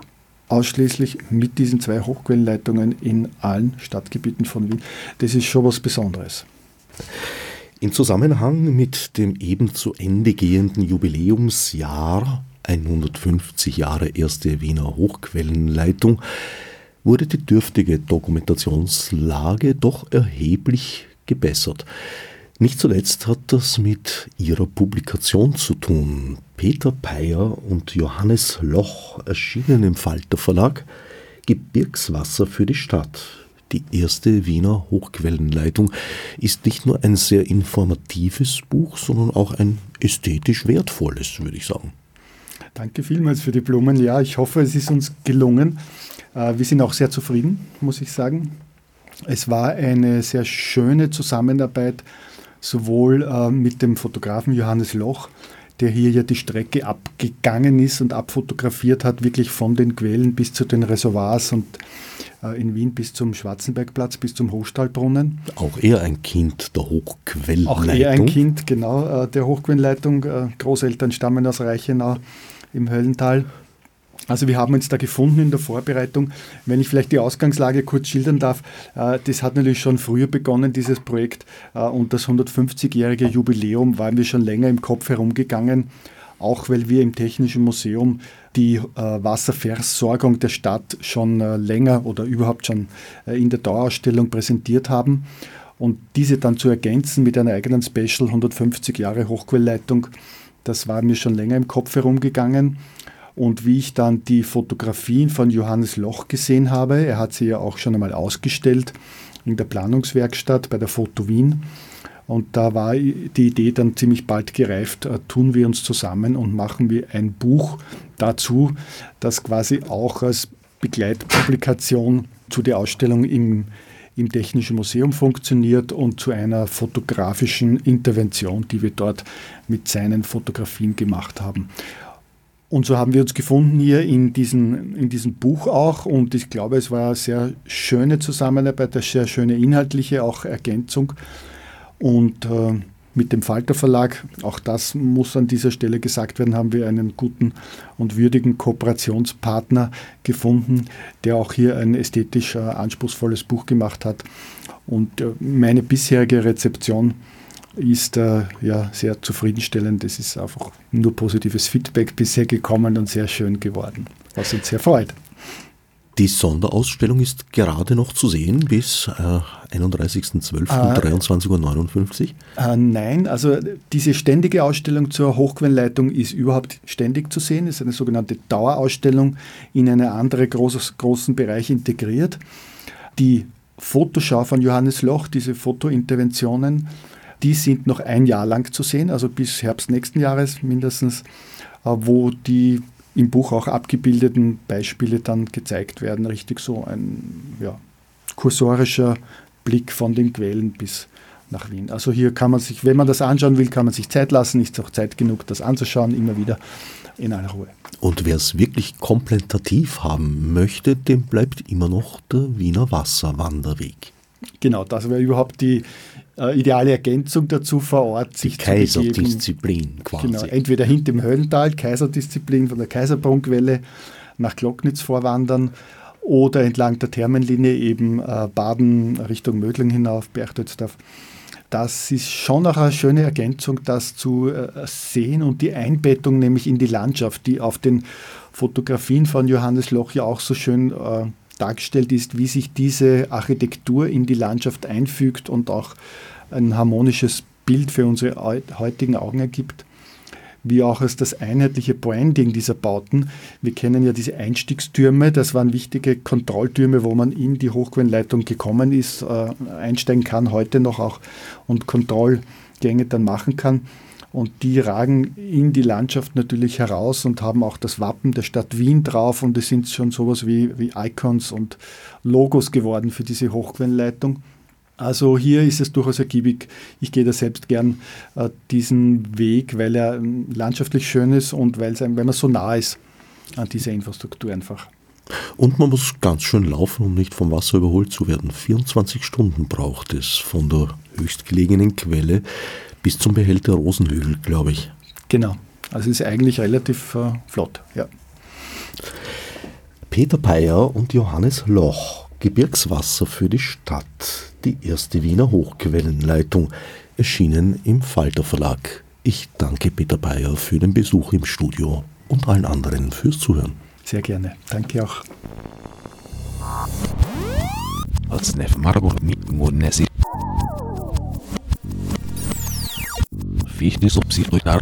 ausschließlich mit diesen zwei Hochquellenleitungen in allen Stadtgebieten von Wien. Das ist schon was Besonderes. In Zusammenhang mit dem eben zu Ende gehenden Jubiläumsjahr 150 Jahre erste Wiener Hochquellenleitung wurde die dürftige Dokumentationslage doch erheblich gebessert. Nicht zuletzt hat das mit ihrer Publikation zu tun. Peter Peyer und Johannes Loch erschienen im Falter Verlag Gebirgswasser für die Stadt. Die erste Wiener Hochquellenleitung ist nicht nur ein sehr informatives Buch, sondern auch ein ästhetisch wertvolles, würde ich sagen. Danke vielmals für die Blumen. Ja, ich hoffe, es ist uns gelungen. Äh, wir sind auch sehr zufrieden, muss ich sagen. Es war eine sehr schöne Zusammenarbeit, sowohl äh, mit dem Fotografen Johannes Loch, der hier ja die Strecke abgegangen ist und abfotografiert hat, wirklich von den Quellen bis zu den Reservoirs und äh, in Wien bis zum Schwarzenbergplatz, bis zum Hochstallbrunnen. Auch er ein Kind der Hochquellenleitung. Auch er ein Kind, genau, der Hochquellenleitung. Großeltern stammen aus Reichenau im Höllental. Also wir haben uns da gefunden in der Vorbereitung. Wenn ich vielleicht die Ausgangslage kurz schildern darf, äh, das hat natürlich schon früher begonnen, dieses Projekt. Äh, und das 150-jährige Jubiläum waren wir schon länger im Kopf herumgegangen, auch weil wir im Technischen Museum die äh, Wasserversorgung der Stadt schon länger oder überhaupt schon in der Dauerausstellung präsentiert haben. Und diese dann zu ergänzen mit einer eigenen Special 150 Jahre Hochquellleitung das war mir schon länger im Kopf herumgegangen. Und wie ich dann die Fotografien von Johannes Loch gesehen habe, er hat sie ja auch schon einmal ausgestellt in der Planungswerkstatt bei der Foto Wien. Und da war die Idee dann ziemlich bald gereift, äh, tun wir uns zusammen und machen wir ein Buch dazu, das quasi auch als Begleitpublikation zu der Ausstellung im im Technischen Museum funktioniert und zu einer fotografischen Intervention, die wir dort mit seinen Fotografien gemacht haben. Und so haben wir uns gefunden hier in, diesen, in diesem Buch auch. Und ich glaube, es war eine sehr schöne Zusammenarbeit, eine sehr schöne inhaltliche auch Ergänzung. Und äh, mit dem Falter Verlag, auch das muss an dieser Stelle gesagt werden, haben wir einen guten und würdigen Kooperationspartner gefunden, der auch hier ein ästhetisch äh, anspruchsvolles Buch gemacht hat. Und äh, meine bisherige Rezeption ist äh, ja sehr zufriedenstellend. Es ist einfach nur positives Feedback bisher gekommen und sehr schön geworden, was uns sehr freut. Die Sonderausstellung ist gerade noch zu sehen bis äh, 31.12.23.59 Uhr. Äh, nein, also diese ständige Ausstellung zur Hochquellenleitung ist überhaupt ständig zu sehen. Es ist eine sogenannte Dauerausstellung in einen anderen großes, großen Bereich integriert. Die Fotoschau von Johannes Loch, diese Fotointerventionen, die sind noch ein Jahr lang zu sehen, also bis Herbst nächsten Jahres mindestens, äh, wo die im Buch auch abgebildeten Beispiele dann gezeigt werden. Richtig so ein ja, kursorischer Blick von den Quellen bis nach Wien. Also hier kann man sich, wenn man das anschauen will, kann man sich Zeit lassen, ist auch Zeit genug, das anzuschauen, immer wieder in aller Ruhe. Und wer es wirklich komplementativ haben möchte, dem bleibt immer noch der Wiener Wasserwanderweg. Genau, das wäre überhaupt die äh, ideale Ergänzung dazu vor Ort. Sich die Kaiserdisziplin quasi. Genau, entweder hinter dem Höllental, Kaiserdisziplin von der Kaiserbrunnquelle nach Glocknitz vorwandern oder entlang der Thermenlinie eben äh, Baden Richtung Mödling hinauf, Berchtoldsdorf. Das ist schon auch eine schöne Ergänzung, das zu äh, sehen und die Einbettung nämlich in die Landschaft, die auf den Fotografien von Johannes Loch ja auch so schön äh, dargestellt ist, wie sich diese Architektur in die Landschaft einfügt und auch ein harmonisches Bild für unsere heutigen Augen ergibt, wie auch als das einheitliche Branding dieser Bauten. Wir kennen ja diese Einstiegstürme, das waren wichtige Kontrolltürme, wo man in die Hochquellenleitung gekommen ist, äh, einsteigen kann, heute noch auch und Kontrollgänge dann machen kann. Und die ragen in die Landschaft natürlich heraus und haben auch das Wappen der Stadt Wien drauf. Und es sind schon sowas wie, wie Icons und Logos geworden für diese Hochquellenleitung. Also hier ist es durchaus ergiebig. Ich gehe da selbst gern äh, diesen Weg, weil er ähm, landschaftlich schön ist und weil, weil man so nah ist an dieser Infrastruktur einfach. Und man muss ganz schön laufen, um nicht vom Wasser überholt zu werden. 24 Stunden braucht es von der höchstgelegenen Quelle bis zum Behälter Rosenhügel, glaube ich. Genau. Also ist eigentlich relativ äh, flott, ja. Peter Peyer und Johannes Loch, Gebirgswasser für die Stadt, die erste Wiener Hochquellenleitung, erschienen im Falter Verlag. Ich danke Peter Peyer für den Besuch im Studio und allen anderen fürs Zuhören. Sehr gerne. Danke auch. Als Nef Margot mit Fichte subsidiar